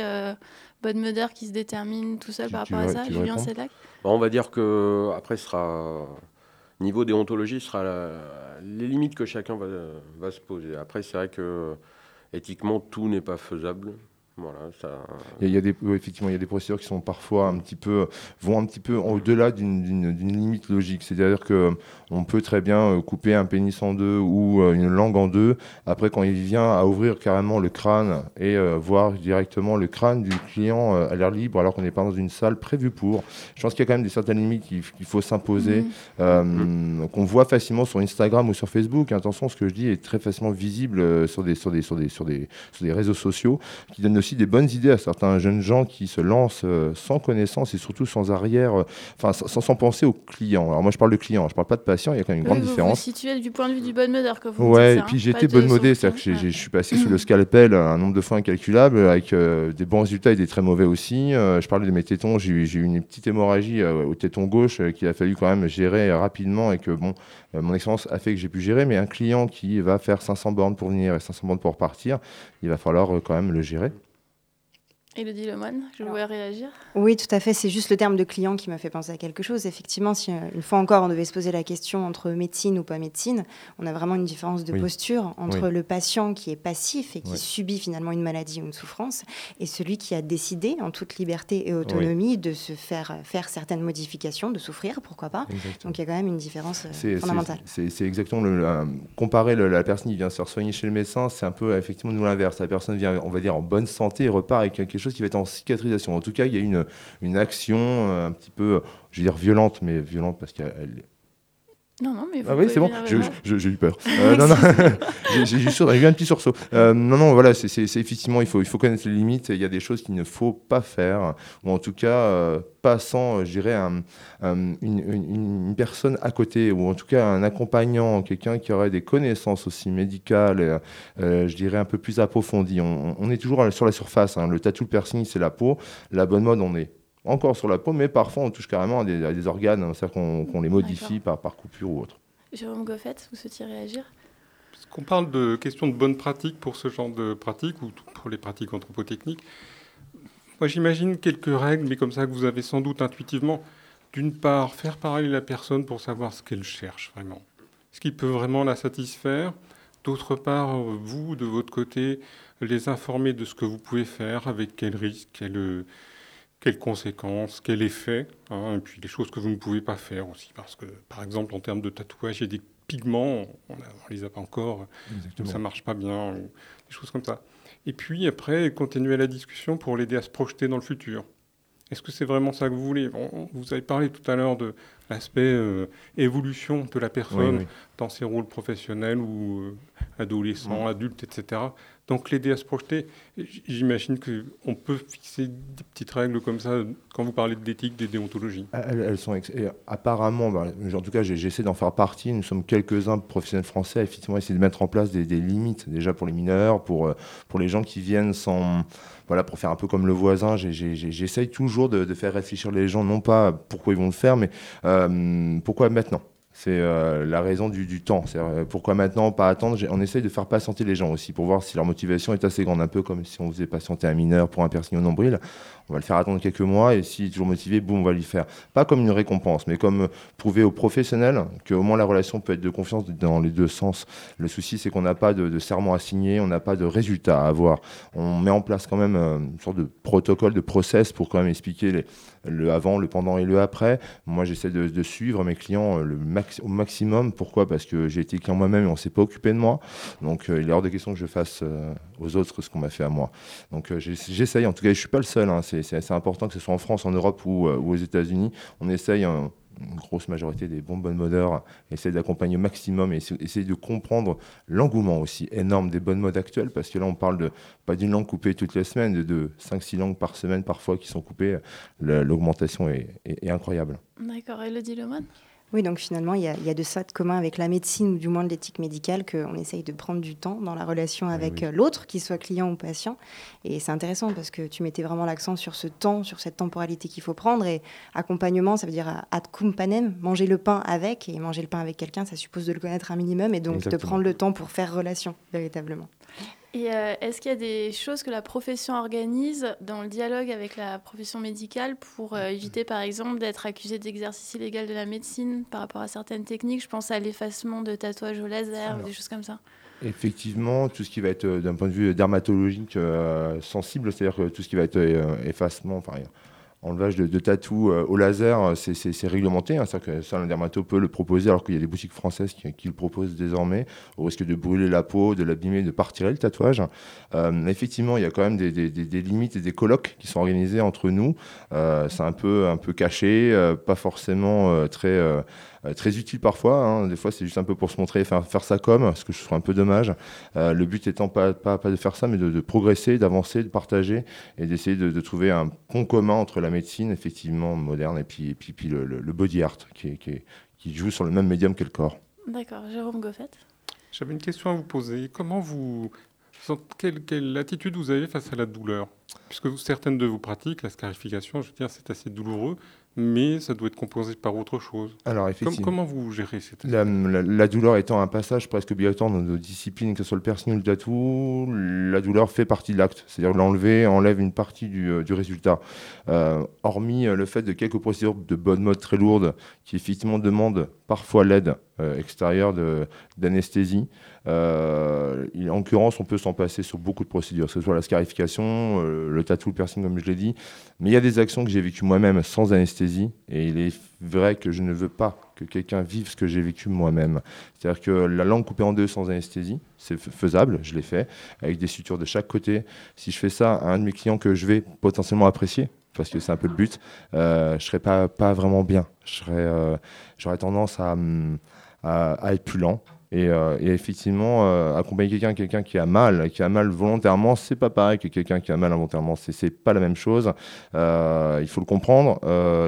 Speaker 2: bonne modeur qui se détermine tout seul par rapport à ça? Julien
Speaker 8: Sedlac bah, On va dire que après sera niveau déontologie sera les limites que chacun va, va se poser. Après c'est vrai que éthiquement, tout n'est pas faisable. Voilà, ça...
Speaker 6: Il y a, il y a des, effectivement, il y a des procédures qui sont parfois un petit peu, vont un petit peu au-delà d'une- limite logique. C'est-à-dire que on peut très bien euh, couper un pénis en deux ou euh, une langue en deux. Après, quand il vient à ouvrir carrément le crâne et euh, voir directement le crâne du client euh, à l'air libre, alors qu'on n'est pas dans une salle prévue pour, je pense qu'il y a quand même des certaines limites qu'il faut s'imposer, euh, qu'on voit facilement sur Instagram ou sur Facebook. Attention, ce que je dis est très facilement visible sur des, sur des, sur des, sur des, sur des réseaux sociaux, qui donnent aussi des bonnes idées à certains jeunes gens qui se lancent euh, sans connaissance et surtout sans arrière, euh, enfin sans, sans penser aux clients. Alors moi, je parle de clients, je parle pas de patients. Il y a quand même une
Speaker 2: Oui,
Speaker 6: grande
Speaker 2: vous
Speaker 6: différence.
Speaker 2: Vous situez du point de vue du bon modeur, comme vous
Speaker 6: Ouais,
Speaker 2: dites,
Speaker 6: et puis j'ai été bonne modée,
Speaker 2: son
Speaker 6: c'est-à-dire que je suis passé sous le scalpel un nombre de fois incalculable, avec euh, des bons résultats et des très mauvais aussi. Euh, je parlais de mes tétons, j'ai eu une petite hémorragie euh, au téton gauche qu'il a fallu quand même gérer rapidement et que bon, mon expérience a fait que j'ai pu gérer. Mais un client qui va faire 500 bornes pour venir et 500 bornes pour repartir, il va falloir quand même le gérer.
Speaker 2: Elodie Lemoine, je voulais réagir.
Speaker 5: Oui, tout à fait. C'est juste le terme de client qui m'a fait penser à quelque chose. Effectivement, si euh, une fois encore on devait se poser la question entre médecine ou pas médecine, on a vraiment une différence de
Speaker 6: Oui.
Speaker 5: posture entre
Speaker 6: Oui.
Speaker 5: le patient qui est passif et qui subit finalement une maladie ou une souffrance et celui qui a décidé en toute liberté et autonomie de se faire faire certaines modifications, de souffrir, pourquoi pas. Donc il y a quand même une différence euh,
Speaker 6: C'est-
Speaker 5: fondamentale.
Speaker 6: C'est exactement le, comparer le- la personne qui vient se faire soigner chez le médecin, c'est un peu effectivement nous l'inverse. La personne vient, on va dire, en bonne santé et repart avec quelque chose qui va être en cicatrisation. En tout cas, il y a une, une action euh, un petit peu, je vais dire violente, mais violente parce qu'elle.
Speaker 2: Non, non, mais vous
Speaker 6: Ah oui, c'est bon, j'ai eu peur. Euh, non, non, j'ai eu un petit sursaut. Euh, non, non, voilà, c'est effectivement, il faut, il faut connaître les limites. Il y a des choses qu'il ne faut pas faire, ou en tout cas, euh, pas sans, euh, je dirais, un- un- une, une- une personne à côté, ou en tout cas un accompagnant, quelqu'un qui aurait des connaissances aussi médicales, je dirais un peu plus approfondies. On, on est toujours sur la surface. hein. Le tattoo, le piercing, c'est la peau. La bonne mode, on est encore sur la peau, mais parfois on touche carrément à des, à des organes, hein, c'est-à-dire qu'on qu'on les modifie par, par coupure ou autre.
Speaker 2: Jérôme Goffette, vous souhaitiez réagir?
Speaker 7: Parce qu'on parle de questions de bonne pratique pour ce genre de pratique ou pour les pratiques anthropotechniques. Moi, j'imagine quelques règles, mais comme ça que vous avez sans doute intuitivement. D'une part, faire parler la personne pour savoir ce qu'elle cherche vraiment. Ce qui peut vraiment la satisfaire. D'autre part, euh, vous, de votre côté, les informer de ce que vous pouvez faire, avec quels risques, quelles, euh, quelles conséquences, quel effet, hein, et puis les choses que vous ne pouvez pas faire aussi. Parce que, par exemple, en termes de tatouage, il y a des pigments, on ne les a pas encore, donc ça marche pas bien, ou des choses comme ça. Et puis après, continuer la discussion pour l'aider à se projeter dans le futur. Est-ce que c'est vraiment ça que vous voulez? Vous avez parlé tout à l'heure de l'aspect euh, évolution de la personne
Speaker 6: Oui, oui.
Speaker 7: dans ses rôles professionnels ou euh, adolescents, adultes, etc. Donc l'aider à se projeter, j'imagine qu'on peut fixer des petites règles comme ça quand vous parlez d'éthique, des déontologies.
Speaker 6: Elles, sont apparemment, bah, en tout cas, j'essaie d'en faire partie. Nous sommes quelques-uns professionnels français à effectivement essayer de mettre en place des, limites déjà pour les mineurs, pour euh, pour les gens qui viennent sans, voilà, pour faire un peu comme le voisin. J'essaye toujours de, de faire réfléchir les gens, non pas pourquoi ils vont le faire, mais euh, pourquoi maintenant. C'est euh, la raison du, temps. Euh, pourquoi maintenant, pas attendre? On essaye de faire patienter les gens aussi pour voir si leur motivation est assez grande, un peu comme si on faisait patienter un mineur pour un piercing au nombril. On va le faire attendre quelques mois et s'il est toujours motivé, boum, on va lui faire. Pas comme une récompense, mais comme prouver aux professionnels qu'au moins la relation peut être de confiance dans les deux sens. Le souci, c'est qu'on n'a pas de, de serment à signer, on n'a pas de résultat à avoir. On met en place quand même euh, une sorte de protocole, de process pour quand même expliquer les- le avant, le pendant et le après. Moi, j'essaie de, suivre mes clients euh, au maximum. Pourquoi? Parce que j'ai été client moi-même et on ne s'est pas occupé de moi. Donc, euh, il est hors de question que je fasse euh, aux autres ce qu'on m'a fait à moi. Donc, j'essaye. En tout cas, je ne suis pas le seul. hein. C'est assez important que ce soit en France, en Europe ou, ou aux États-Unis. On essaye. hein, une grosse majorité des bons bonnes modeurs essayer d'accompagner au maximum et essa- essayer de comprendre l'engouement aussi énorme des bonnes modes actuelles parce que là on parle de pas d'une langue coupée toutes les semaines de, de 5-6 langues par semaine parfois qui sont coupées. L'augmentation est, est- est incroyable.
Speaker 2: D'accord, Elodie Lemoine
Speaker 5: Oui, donc finalement, il y, a, il y a de ça de commun avec la médecine, ou du moins de l'éthique médicale, qu'on essaye de prendre du temps dans la relation avec
Speaker 6: oui.
Speaker 5: euh, l'autre, qu'il soit client ou patient. Et c'est intéressant parce que tu mettais vraiment l'accent sur ce temps, sur cette temporalité qu'il faut prendre. Et accompagnement, ça veut dire euh, ad cum panem, manger le pain avec. Et manger le pain avec quelqu'un, ça suppose de le connaître un minimum et donc de prendre le temps pour faire relation, véritablement.
Speaker 2: Et euh, est-ce qu'il y a des choses que la profession organise dans le dialogue avec la profession médicale pour euh, éviter, par exemple, d'être accusé d'exercice illégal de la médecine par rapport à certaines techniques? Je pense à l'effacement de tatouages au laser ou des choses comme ça.
Speaker 6: Effectivement, tout ce qui va être euh, d'un point de vue dermatologique sensible, c'est-à-dire que tout ce qui va être effacement, enfin, enlevage de, de euh, au laser, euh, c'est réglementé. Hein, que ça, un peut le proposer, alors qu'il y a des boutiques françaises qui, le proposent désormais, au risque de brûler la peau, de l'abîmer, de partir le tatouage. Euh, effectivement, il y a quand même des, limites et des colloques qui sont organisés entre nous. c'est un peu, un peu caché, pas forcément très très utile parfois. Hein. Des fois, c'est juste un peu pour se montrer, faire, faire ça comme, ce que je trouve un peu dommage. Euh, le but étant pas, pas, pas, de faire ça, mais de, progresser, d'avancer, de partager et d'essayer de, trouver un pont commun entre la médecine, effectivement, moderne et puis, puis, puis le, body art qui, qui, qui, joue sur le même médium que le corps.
Speaker 2: D'accord. Jérôme Goffet?
Speaker 7: J'avais une question à vous poser. Comment vous. Quelle, quelle attitude vous avez face à la douleur? Puisque certaines de vos pratiques, la scarification, je veux dire, c'est assez douloureux mais ça doit être compensé par autre chose.
Speaker 6: Alors, effectivement.
Speaker 7: comment vous gérez cette
Speaker 6: la, la, douleur étant un passage presque obligatoire dans nos disciplines, que ce soit le piercing ou le tatou, la douleur fait partie de l'acte. C'est-à-dire l'enlever enlève une partie du, euh, du résultat. Euh, hormis euh, le fait de quelques procédures de bonne mode très lourdes qui effectivement demandent parfois l'aide extérieure d'anesthésie, euh, en l'occurrence, on peut s'en passer sur beaucoup de procédures, que ce soit la scarification, euh, le tatou, le piercing, comme je l'ai dit. Mais il y a des actions que j'ai vécues moi-même sans anesthésie, et il est vrai que je ne veux pas que quelqu'un vive ce que j'ai vécu moi-même. C'est-à-dire que la langue coupée en deux sans anesthésie, c'est faisable, je l'ai fait, avec des sutures de chaque côté. Si je fais ça à un de mes clients que je vais potentiellement apprécier, parce que c'est un peu le but, euh, je serais pas, vraiment bien. Euh, j'aurais tendance à, à, être plus lent, euh, et, effectivement, euh, accompagner quelqu'un, quelqu'un qui a mal, qui a mal volontairement, c'est pas pareil que quelqu'un qui a mal involontairement. C'est, c'est pas la même chose. Euh, il faut le comprendre.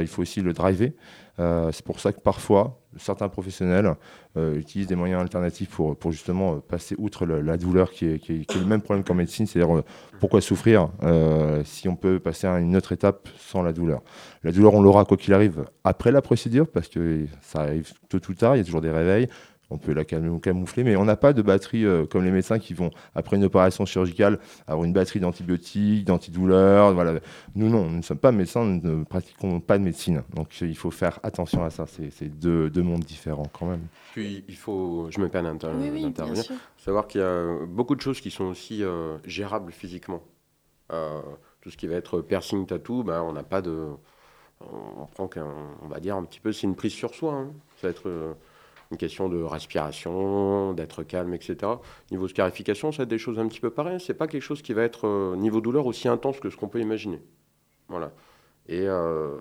Speaker 6: il faut aussi le driver. c'est pour ça que parfois, certains professionnels utilisent des moyens alternatifs pour, justement passer outre la douleur qui est, qui, est, le même problème qu'en médecine, c'est-à-dire pourquoi souffrir si on peut passer à une autre étape sans la douleur. La douleur, on l'aura quoi qu'il arrive après la procédure, parce que ça arrive tôt ou tard, il y a toujours des réveils on peut la camoufler, mais on n'a pas de batterie euh, comme les médecins qui vont, après une opération chirurgicale, avoir une batterie d'antibiotiques, d'antidouleurs. Voilà. Nous, non, nous ne sommes pas médecins, nous ne pratiquons pas de médecine. Donc il faut faire attention à ça. C'est deux, mondes différents quand même.
Speaker 8: Puis il faut, je me permets d'intervenir, savoir qu'il y a beaucoup de choses qui sont aussi euh, gérables physiquement. Euh, tout ce qui va être piercing, tattoo, ben, on n'a pas de. On prend qu'un, on va dire un petit peu, c'est une prise sur soi. Hein. Ça va être une question de respiration, d'être calme, etc. Niveau scarification, ça des choses un petit peu pareilles. C'est pas quelque chose qui va être euh, niveau douleur aussi intense que ce qu'on peut imaginer. Voilà. Et euh,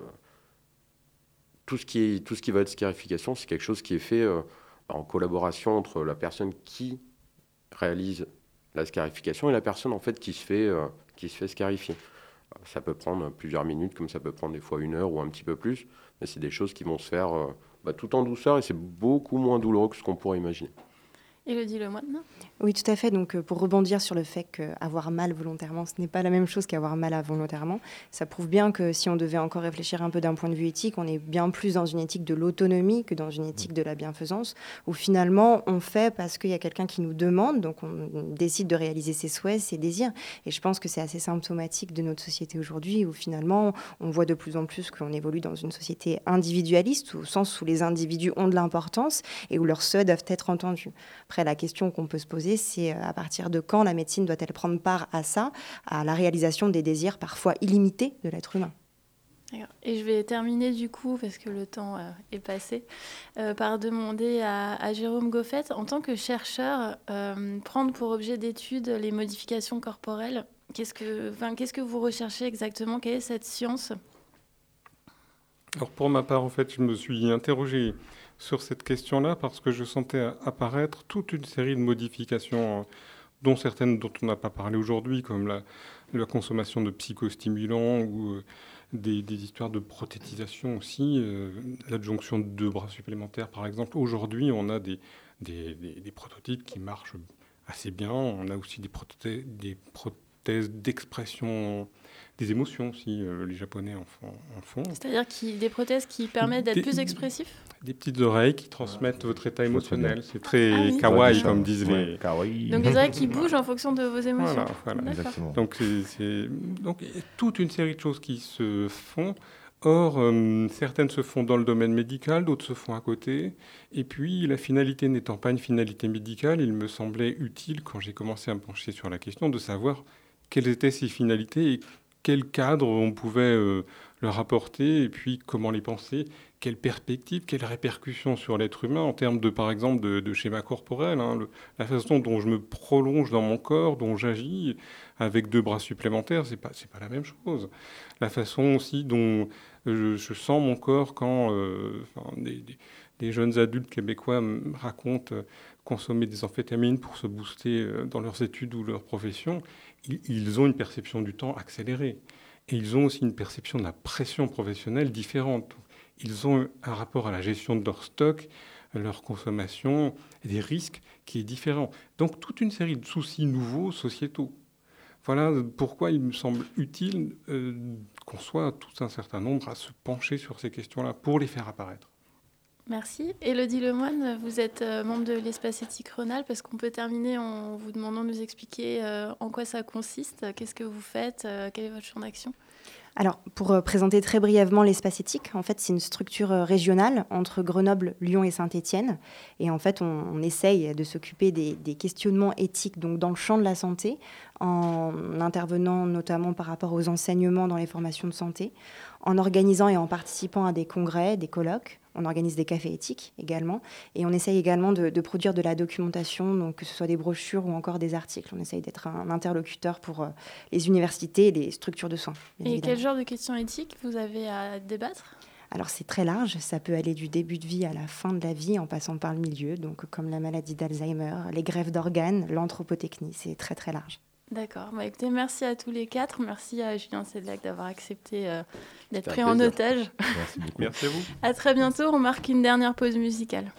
Speaker 8: tout ce qui est, tout ce qui va être scarification, c'est quelque chose qui est fait euh, en collaboration entre la personne qui réalise la scarification et la personne en fait qui se fait, qui se fait scarifier. Ça peut prendre plusieurs minutes, comme ça peut prendre des fois une heure ou un petit peu plus, mais c'est des choses qui vont se faire bah, tout en douceur et c'est beaucoup moins douloureux que ce qu'on pourrait imaginer.
Speaker 2: Elodie Lemoine
Speaker 5: Oui, tout à fait. Donc, euh, pour rebondir sur le fait qu'avoir mal volontairement, ce n'est pas la même chose qu'avoir mal involontairement, ça prouve bien que si on devait encore réfléchir un peu d'un point de vue éthique, on est bien plus dans une éthique de l'autonomie que dans une éthique de la bienfaisance, où finalement, on fait parce qu'il y a quelqu'un qui nous demande, donc on décide de réaliser ses souhaits, ses désirs. Et je pense que c'est assez symptomatique de notre société aujourd'hui, où finalement, on voit de plus en plus qu'on évolue dans une société individualiste, au sens où les individus ont de l'importance et où leurs souhaits doivent être entendus. Après, la question qu'on peut se poser, c'est euh, à partir de quand la médecine doit-elle prendre part à ça, à la réalisation des désirs parfois illimités de l'être humain?
Speaker 2: Et je vais terminer du coup, parce que le temps euh, est passé, euh, par demander à, Jérôme Goffet, en tant que chercheur, prendre pour objet d'étude les modifications corporelles. Qu'est-ce que, enfin, qu'est-ce que vous recherchez exactement? Quelle est cette science?
Speaker 7: Alors pour ma part, en fait, je me suis interrogé sur cette question-là parce que je sentais apparaître toute une série de modifications, euh, dont certaines dont on n'a pas parlé aujourd'hui, comme la, consommation de psychostimulants ou euh, des, histoires de prothétisation aussi, euh, l'adjonction de deux bras supplémentaires par exemple. Aujourd'hui, on a des, des, prototypes qui marchent assez bien. On a aussi des, prothèses d'expression des émotions, si les Japonais en font.
Speaker 2: C'est-à-dire des prothèses qui permettent d'être plus expressifs
Speaker 7: Des petites oreilles qui transmettent votre état émotionnel. C'est très ah kawaii, comme disent les...
Speaker 2: Kawaii. Donc des oreilles qui bougent en fonction de vos émotions.
Speaker 7: Voilà, voilà. Donc, c'est donc toute une série de choses qui se font. Or, euh, certaines se font dans le domaine médical, d'autres se font à côté. Et puis, la finalité n'étant pas une finalité médicale, il me semblait utile, quand j'ai commencé à me pencher sur la question, de savoir quelles étaient ces finalités et quel cadre on pouvait euh, leur apporter, et puis comment les penser, quelles perspectives, quelles répercussions sur l'être humain en termes de, par exemple, de, schéma corporel, hein, la façon dont je me prolonge dans mon corps, dont j'agis avec deux bras supplémentaires, c'est pas pas la même chose. La façon aussi dont je, sens mon corps quand euh, des, jeunes adultes québécois me racontent euh, consommer des amphétamines pour se booster euh, dans leurs études ou leur profession. Ils, ont une perception du temps accélérée. Et ils ont aussi une perception de la pression professionnelle différente. Ils ont un rapport à la gestion de leur stock, leur consommation des risques qui est différent. Donc toute une série de soucis nouveaux sociétaux. Voilà pourquoi il me semble utile euh, qu'on soit tous un certain nombre à se pencher sur ces questions-là pour les faire apparaître.
Speaker 2: Merci. Elodie Lemoine, vous êtes euh, membre de l'espace éthique Rhône-Alpes. Est-ce qu'on peut terminer en vous demandant de nous expliquer euh, en quoi ça consiste? Qu'est-ce que vous faites? Quel est votre champ d'action?
Speaker 5: Alors, pour euh, présenter très brièvement l'espace éthique, en fait, c'est une structure euh, régionale entre Grenoble, Lyon et Saint-Étienne. Et en fait, on, essaye de s'occuper des, questionnements éthiques donc dans le champ de la santé, en intervenant notamment par rapport aux enseignements dans les formations de santé, en organisant et en participant à des congrès, des colloques, on organise des cafés éthiques également. Et on essaye également de, produire de la documentation, donc que ce soit des brochures ou encore des articles. On essaye d'être un interlocuteur pour euh, les universités et les structures de soins.
Speaker 2: Et quel genre de questions éthiques vous avez à débattre?
Speaker 5: Alors c'est très large, ça peut aller du début de vie à la fin de la vie en passant par le milieu, donc comme la maladie d'Alzheimer, les grèves d'organes, l'anthropotechnie, c'est très très large.
Speaker 2: D'accord. Bah, écoutez, merci à tous les quatre. Merci à Julien Sedlac d'avoir accepté euh, d'être pris en otage.
Speaker 7: Merci beaucoup. merci à vous.
Speaker 2: À très bientôt. On marque une dernière pause musicale.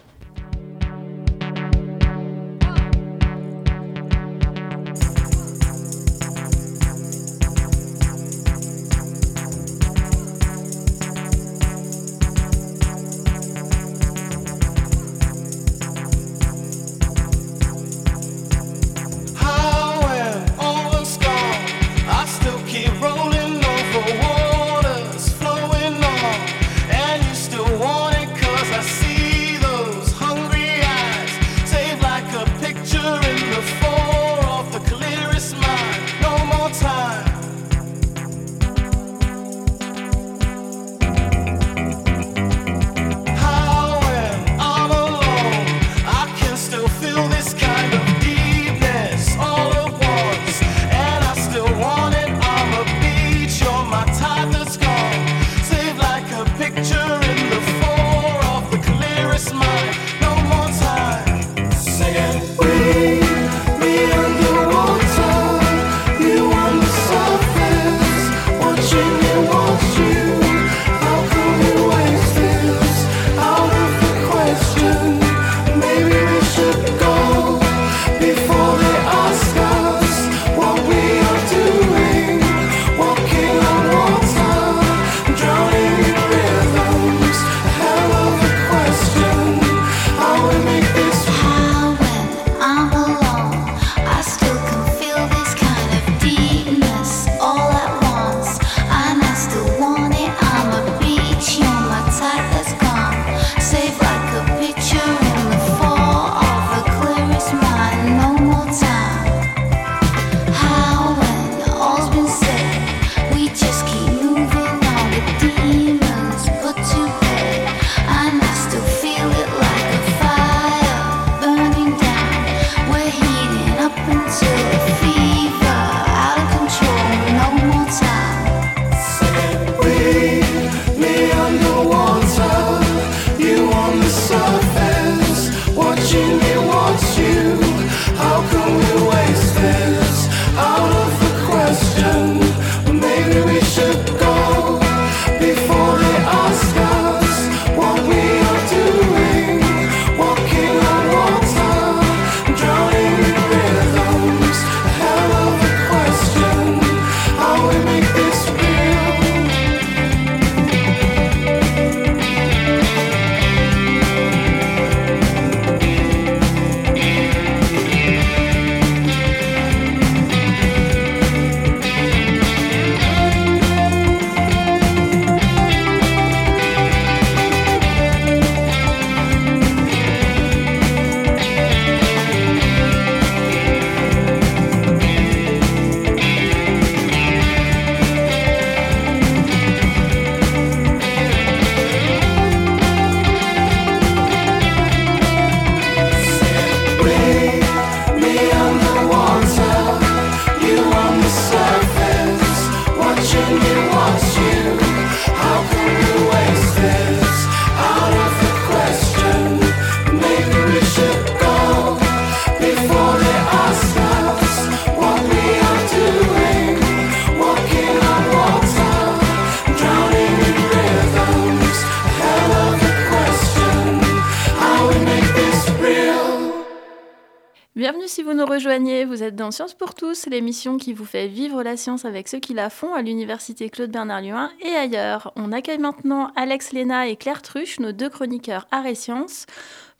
Speaker 2: Bienvenue si vous nous rejoignez, vous êtes dans Science pour tous, l'émission qui vous fait vivre la science avec ceux qui la font à l'université Claude Bernard Lyon et ailleurs. On accueille maintenant Alex Léna et Claire Truche, nos deux chroniqueurs Arts et Sciences,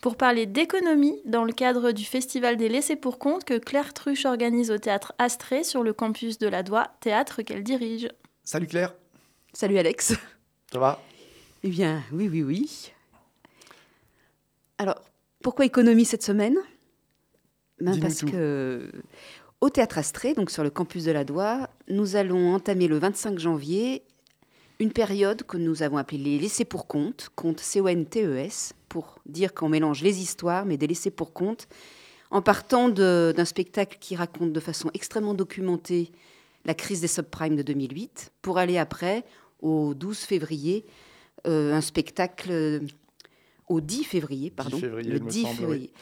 Speaker 2: pour parler d'économie dans le cadre du Festival des laissés pour compte que Claire Truche organise au théâtre Astrée sur le campus de la Doigt, théâtre qu'elle dirige.
Speaker 9: Salut Claire,
Speaker 10: Salut Alex.
Speaker 9: ça va?
Speaker 10: Eh bien, oui, oui, oui. Alors, pourquoi économie cette semaine? Ben, Parce
Speaker 9: tout.
Speaker 10: que au Théâtre Astrée, donc sur le campus de la Doigt, nous allons entamer le 25 janvier une période que nous avons appelée les laissés pour compte, compte C-O-N-T-E-S, pour dire qu'on mélange les histoires, mais des laissés pour compte, en partant d'un spectacle qui raconte de façon extrêmement documentée la crise des subprimes de 2008, pour aller après, au 12 février, euh, un spectacle euh, au 10 février, pardon,
Speaker 9: février,
Speaker 10: le
Speaker 9: il me
Speaker 10: 10
Speaker 9: semble,
Speaker 10: février.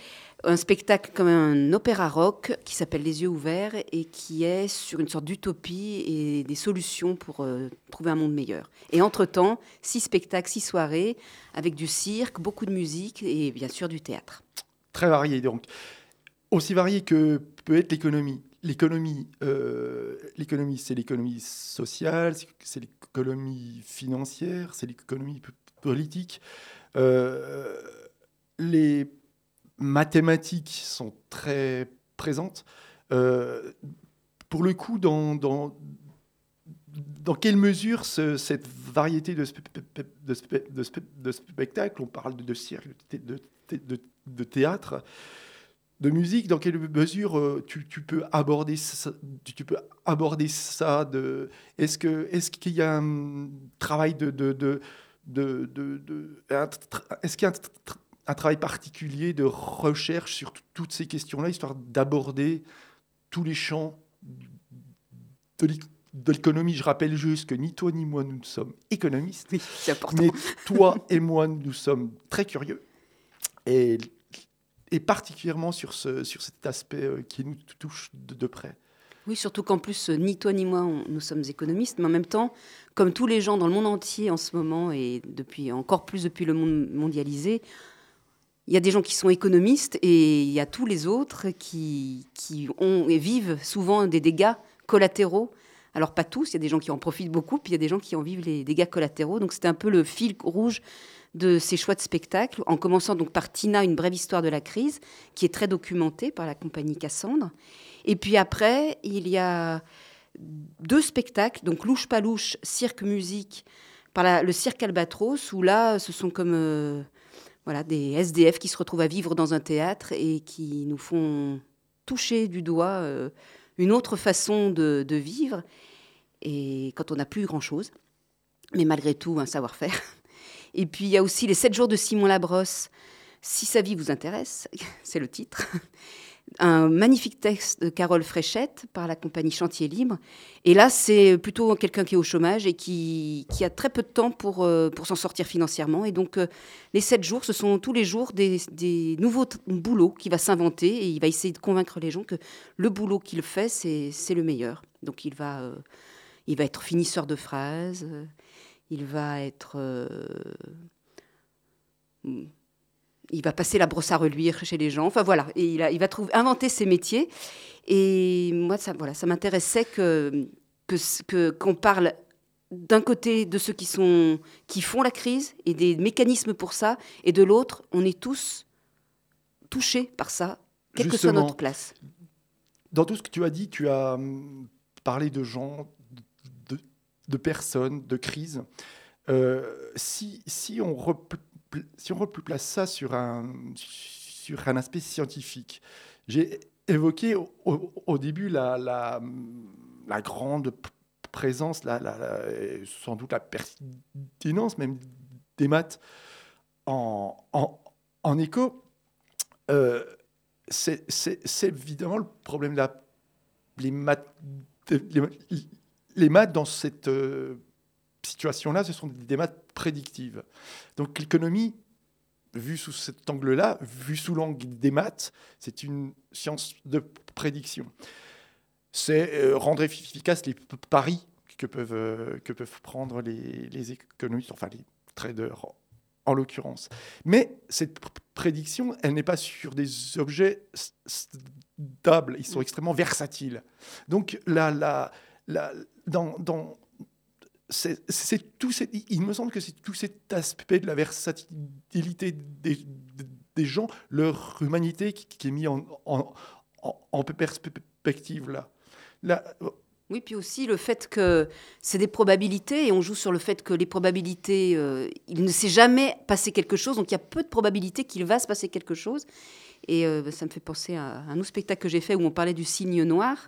Speaker 10: Un spectacle comme un opéra rock qui s'appelle Les yeux ouverts et qui est sur une sorte d'utopie et des solutions pour euh, trouver un monde meilleur. Et entre-temps, six spectacles, six soirées avec du cirque, beaucoup de musique et bien sûr du théâtre.
Speaker 9: Très varié donc. Aussi varié que peut être l'économie. L'économie, euh, l'économie, c'est l'économie sociale, c'est- l'économie financière, c'est l'économie politique. Euh, les mathématiques sont très présentes. Euh, pour le coup, dans, dans, dans quelle mesure ce- cette variété de, de, spe- de spe- de spectacles, on parle de, cirque, de, thé- de thé- de- de théâtre, de musique, dans quelle mesure euh, tu, tu peux aborder ça, tu, peux aborder ça est-ce que est-ce qu'il y a un travail de, de, de, de- est-ce qu'il y a un, un travail particulier de recherche sur toutes ces questions-là, histoire d'aborder tous les champs de l'éc- de l'économie. Je rappelle juste que ni toi ni moi nous sommes économistes.
Speaker 10: Oui, c'est important.
Speaker 9: Mais toi et moi, nous sommes très curieux. Et, et particulièrement sur, ce, sur cet aspect euh, qui nous touche de, de près.
Speaker 10: Oui, surtout qu'en plus, euh, ni toi ni moi, on- nous sommes économistes, mais en même temps, comme tous les gens dans le monde entier en ce moment, et depuis encore plus depuis le monde mondialisé, il y a des gens qui sont économistes et il y a tous les autres qui, qui ont et vivent souvent des dégâts collatéraux. Alors pas tous, il y a des gens qui en profitent beaucoup, puis il y a des gens qui en vivent les dégâts collatéraux. Donc c'était un peu le fil rouge de ces choix de spectacles, en commençant donc par Tina, une brève histoire de la crise, qui est très documentée par la compagnie Cassandre. Et puis après, il y a deux spectacles, donc Louche pas louche, cirque musique, par le cirque Albatros, où là, ce sont comme euh, voilà, des SDF qui se retrouvent à vivre dans un théâtre et qui nous font toucher du doigt euh, une autre façon de, vivre, et quand on n'a plus grand-chose, mais malgré tout un savoir-faire. Et puis il y a aussi les 7 jours de Simon Labrosse, Si sa vie vous intéresse, c'est le titre. Un magnifique texte de Carole Fréchette par la compagnie Chantier Libre. Et là, c'est plutôt quelqu'un qui est au chômage et qui, qui a très peu de temps pour, euh, pour s'en sortir financièrement. Et donc, euh, les sept jours, ce sont tous les jours des, nouveaux boulots qu'il va s'inventer et il va essayer de convaincre les gens que le boulot qu'il fait, c'est le meilleur. Donc, il va, euh, il va être finisseur de phrases, il va être. Il va passer la brosse à reluire chez les gens. Enfin voilà, et il, a- il va trouver, inventer ses métiers. Et moi, ça, voilà, ça m'intéressait que qu'on parle d'un côté de ceux qui sont qui font la crise et des mécanismes pour ça, et de l'autre, on est tous touchés par ça, quelle que soit notre place.
Speaker 9: Dans tout ce que tu as dit, tu as hum, parlé de gens, de, de personnes, de crises. Euh, si, si, on repl- si on replace ça sur un, sur un aspect scientifique, j'ai évoqué au, début la, la, grande présence, la, sans doute la pertinence même des maths en, en, en éco. Euh, c'est évidemment le problème de les maths. Les, les maths dans cette euh, situation-là, ce sont des maths prédictives. Donc l'économie, vue sous cet angle-là, vue sous l'angle des maths, c'est une science de prédiction. C'est euh, rendre efficaces les paris que peuvent, euh, que peuvent prendre les, les économistes, enfin les traders en l'occurrence. Mais cette prédiction, elle n'est pas sur des objets stables, ils sont extrêmement versatiles. Donc la, la, la, dans, dans c'est tout il me semble que c'est tout cet aspect de la versatilité des, gens, leur humanité qui, est mis en, perspective là. là
Speaker 10: oui, puis aussi le fait que c'est des probabilités et on joue sur le fait que les probabilités, euh, il ne s'est jamais passé quelque chose, donc il y a peu de probabilités qu'il va se passer quelque chose. Et euh, ça me fait penser à un autre spectacle que j'ai fait où on parlait du signe noir,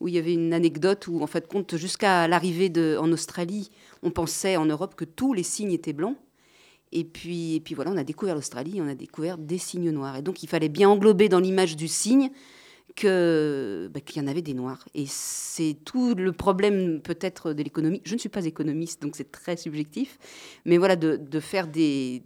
Speaker 10: où il y avait une anecdote où, en fait, compte jusqu'à l'arrivée en Australie, on pensait en Europe que tous les signes étaient blancs. Et puis, et puis voilà, on a découvert l'Australie, on a découvert des signes noirs. Et donc il fallait bien englober dans l'image du signe que bah, qu'il y en avait des noirs. Et c'est tout le problème peut-être de l'économie. Je ne suis pas économiste, donc c'est très subjectif. Mais voilà, de, de, faire des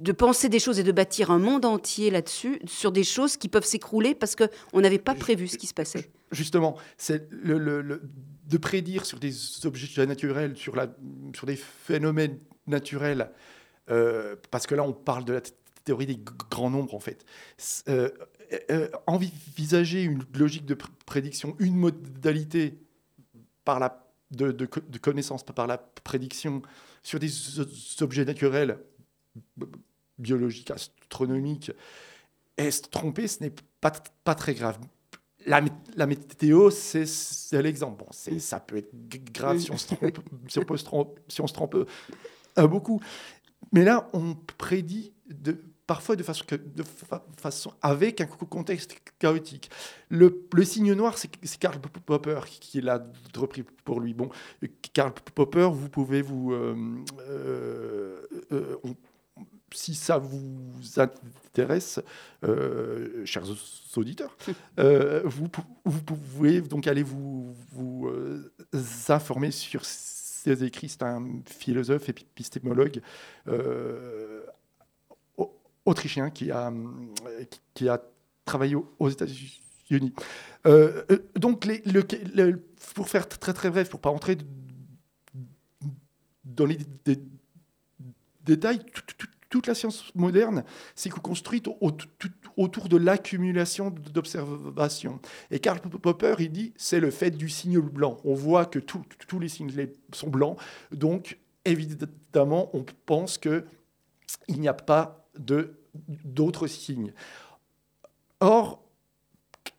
Speaker 10: de penser des choses et de bâtir un monde entier là-dessus, sur des choses qui peuvent s'écrouler parce qu'on n'avait pas prévu ce qui se passait.
Speaker 9: Justement, c'est le, le, de prédire sur des objets naturels, sur, la, sur des phénomènes naturels, euh, parce que là on parle de la théorie des grands nombres en fait. Euh, euh, envisager une logique de prédiction, une modalité par la, de, de, connaissance par la prédiction sur des objets naturels, biologiques, astronomiques, et se tromper, ce n'est pas, pas très grave. La, la météo, c'est l'exemple. Bon, ça peut être grave si on se trompe, si on, se trompe, si on se trompe euh, beaucoup. Mais là, on prédit de, parfois de façon, de façon avec un contexte chaotique. Le, le signe noir, c'est Karl Popper qui l'a repris pour lui. Bon, Karl Popper, vous pouvez vous... Euh, euh, euh, si ça vous intéresse, chers auditeurs, vous, vous, pouvez donc aller vous, vous informer sur ses écrits. C'est un philosophe, épistémologue autrichien qui a, qui a travaillé aux États-Unis. Euh, euh, donc, les, le, pour faire très très bref, pour pas entrer dans les détails, toute la science moderne s'est construite autour de l'accumulation d'observations. Et Karl Popper, il dit, c'est le fait du signe blanc. On voit que tous les signes sont blancs, donc évidemment, on pense que il n'y a pas d'autres signes. Or,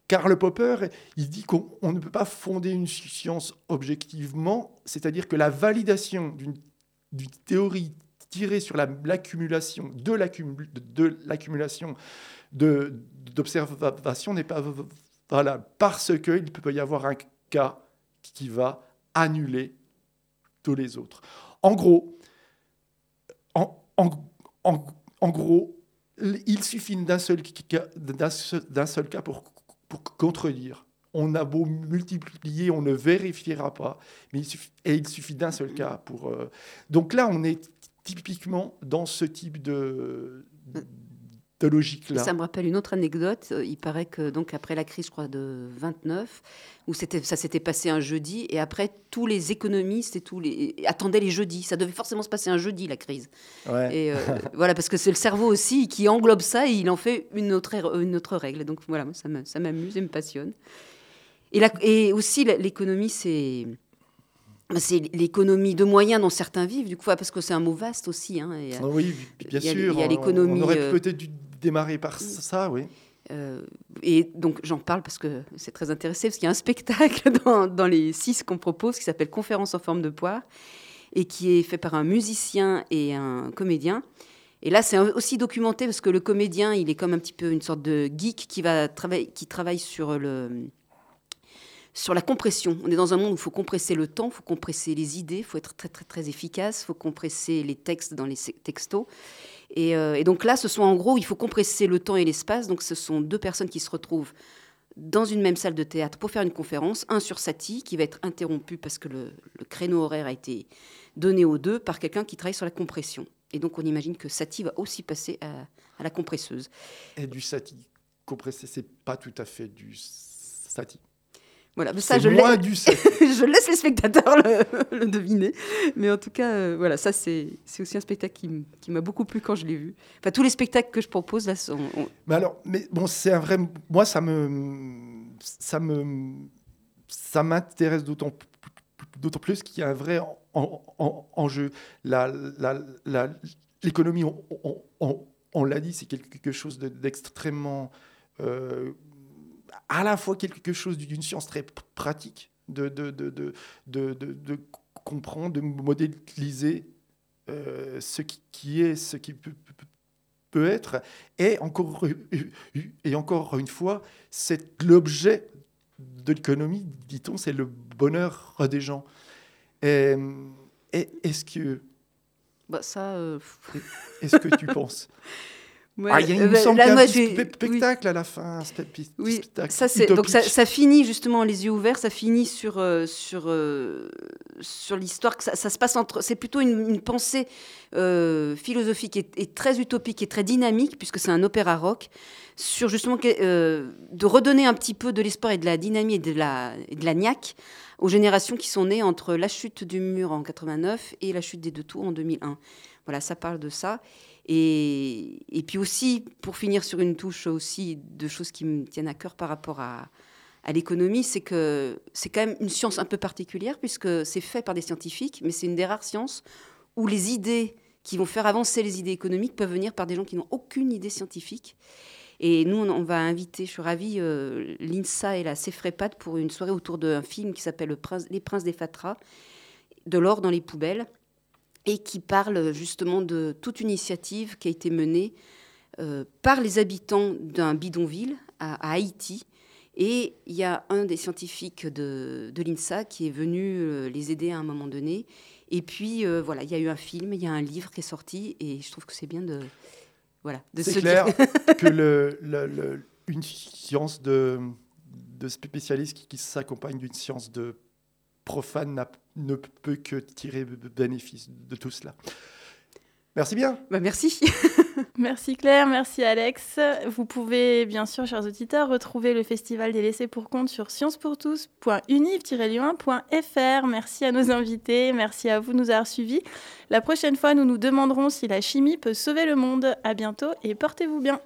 Speaker 9: Karl Popper, il dit qu'on ne peut pas fonder une science objectivement, c'est-à-dire que la validation d'une théorie tirée sur l'accumulation de l'accumulation d'observations n'est pas valable, parce qu'il peut y avoir un cas qui va annuler tous les autres. En gros, en, gros, il suffit d'un seul, cas pour, pour contredire. On a beau multiplier, on ne vérifiera pas, mais il suffit, et il suffit d'un seul cas pour. Euh, donc là, on est typiquement dans ce type de, logique-là.
Speaker 10: Ça me rappelle une autre anecdote. Euh, il paraît que donc après la crise, je crois, de 29, où ça s'était passé un jeudi, et après tous les économistes et tous les attendaient les jeudis. Ça devait forcément se passer un jeudi la crise. Et euh, voilà, parce que c'est le cerveau aussi qui englobe ça et il en fait une autre une autre règle. Donc voilà, ça m'amuse et me passionne. Et, et aussi l'économie, c'est c'est l'économie de moyens dont certains vivent, du coup, parce que c'est un mot vaste aussi. Hein,
Speaker 9: ah oui, bien sûr. Il y a l'économie. On aurait euh, peut-être dû démarrer par ça, oui.
Speaker 10: Euh, et donc j'en parle parce que c'est très intéressant, parce qu'il y a un spectacle dans, dans les six qu'on propose qui s'appelle Conférence en forme de poire et qui est fait par un musicien et un comédien. Et là, c'est aussi documenté parce que le comédien, il est comme un petit peu une sorte de geek qui, va travailler, qui travaille sur le, sur la compression. On est dans un monde où il faut compresser le temps, il faut compresser les idées, il faut être très très très efficace, il faut compresser les textes dans les textos. Et, euh, et donc là, ce sont en gros, il faut compresser le temps et l'espace. Donc ce sont deux personnes qui se retrouvent dans une même salle de théâtre pour faire une conférence, un sur Satie qui va être interrompu parce que le, créneau horaire a été donné aux deux par quelqu'un qui travaille sur la compression. Et donc on imagine que Satie va aussi passer à, la compresseuse.
Speaker 9: Et du sati compressé, c'est pas tout à fait du sati.
Speaker 10: Voilà, mais ça, je,
Speaker 9: du sati.
Speaker 10: je laisse les spectateurs le, le deviner. Mais en tout cas, euh, voilà, ça, c'est aussi un spectacle qui, m'a beaucoup plu quand je l'ai vu. Enfin, tous les spectacles que je propose, là, sont, on-
Speaker 9: Mais alors, mais bon, c'est un vrai. Moi, ça me, ça me, ça m'intéresse d'autant, d'autant plus qu'il y a un vrai en- en- en- enjeu. La, la, la- l'économie, on, on- on- on l'a dit, c'est quelque chose de- d'extrêmement, euh, à la fois quelque chose d'une science très pratique, de, de, de, comprendre, de modéliser euh, ce qui, qui est, ce qui peut, peut- peut être, et encore, et encore une fois, c'est l'objet de l'économie, dit-on, c'est le bonheur des gens. Et, et est-ce que,
Speaker 10: bah, ça. euh,
Speaker 9: est-ce que tu penses
Speaker 10: ouais,
Speaker 9: Ah, il y a, il
Speaker 10: euh, bah,
Speaker 9: semble
Speaker 10: là, moi,
Speaker 9: un petit
Speaker 10: oui.
Speaker 9: spectacle à la fin,
Speaker 10: Oui, ça c'est donc ça, finit justement les yeux ouverts, ça finit sur euh, sur euh, sur l'histoire que ça, ça se passe entre. C'est plutôt une, une pensée euh, philosophique et, et très utopique et très dynamique puisque c'est un opéra rock sur justement de redonner un petit peu de l'espoir et de la dynamie et de la et de la niaque aux générations qui sont nées entre la chute du mur en 89 et la chute des deux tours en 2001. Voilà, ça parle de ça. Et, puis aussi, pour finir sur une touche aussi de choses qui me tiennent à cœur par rapport à, l'économie, c'est que c'est quand même une science un peu particulière puisque c'est fait par des scientifiques, mais c'est une des rares sciences où les idées qui vont faire avancer les idées économiques peuvent venir par des gens qui n'ont aucune idée scientifique. Et nous, on, va inviter, je suis ravie, euh, l'INSA et la CEFREPAD pour une soirée autour d'un film qui s'appelle Les Princes des Fatras, de l'or dans les poubelles, et qui parle justement de toute une initiative qui a été menée euh, par les habitants d'un bidonville à, à Haïti. Et il y a un des scientifiques de, de l'INSA qui est venu euh, les aider à un moment donné. Et puis, euh, voilà, il y a eu un film, il y a un livre qui est sorti, et je trouve que c'est bien de, voilà, de
Speaker 9: C'est
Speaker 10: se
Speaker 9: clair
Speaker 10: dire-
Speaker 9: que le, le- le- une science de, de spécialiste qui, qui s'accompagne d'une science de profane ne peut que tirer bénéfice de tout cela. Merci bien.
Speaker 10: Bah, merci.
Speaker 2: Merci Claire, merci Alex. Vous pouvez bien sûr, chers auditeurs, retrouver le Festival des laissés pour compte sur sciencepourtous.univ-lyon1.fr. Merci à nos invités, merci à vous de nous avoir suivis. La prochaine fois, nous nous demanderons si la chimie peut sauver le monde. À bientôt et portez-vous bien.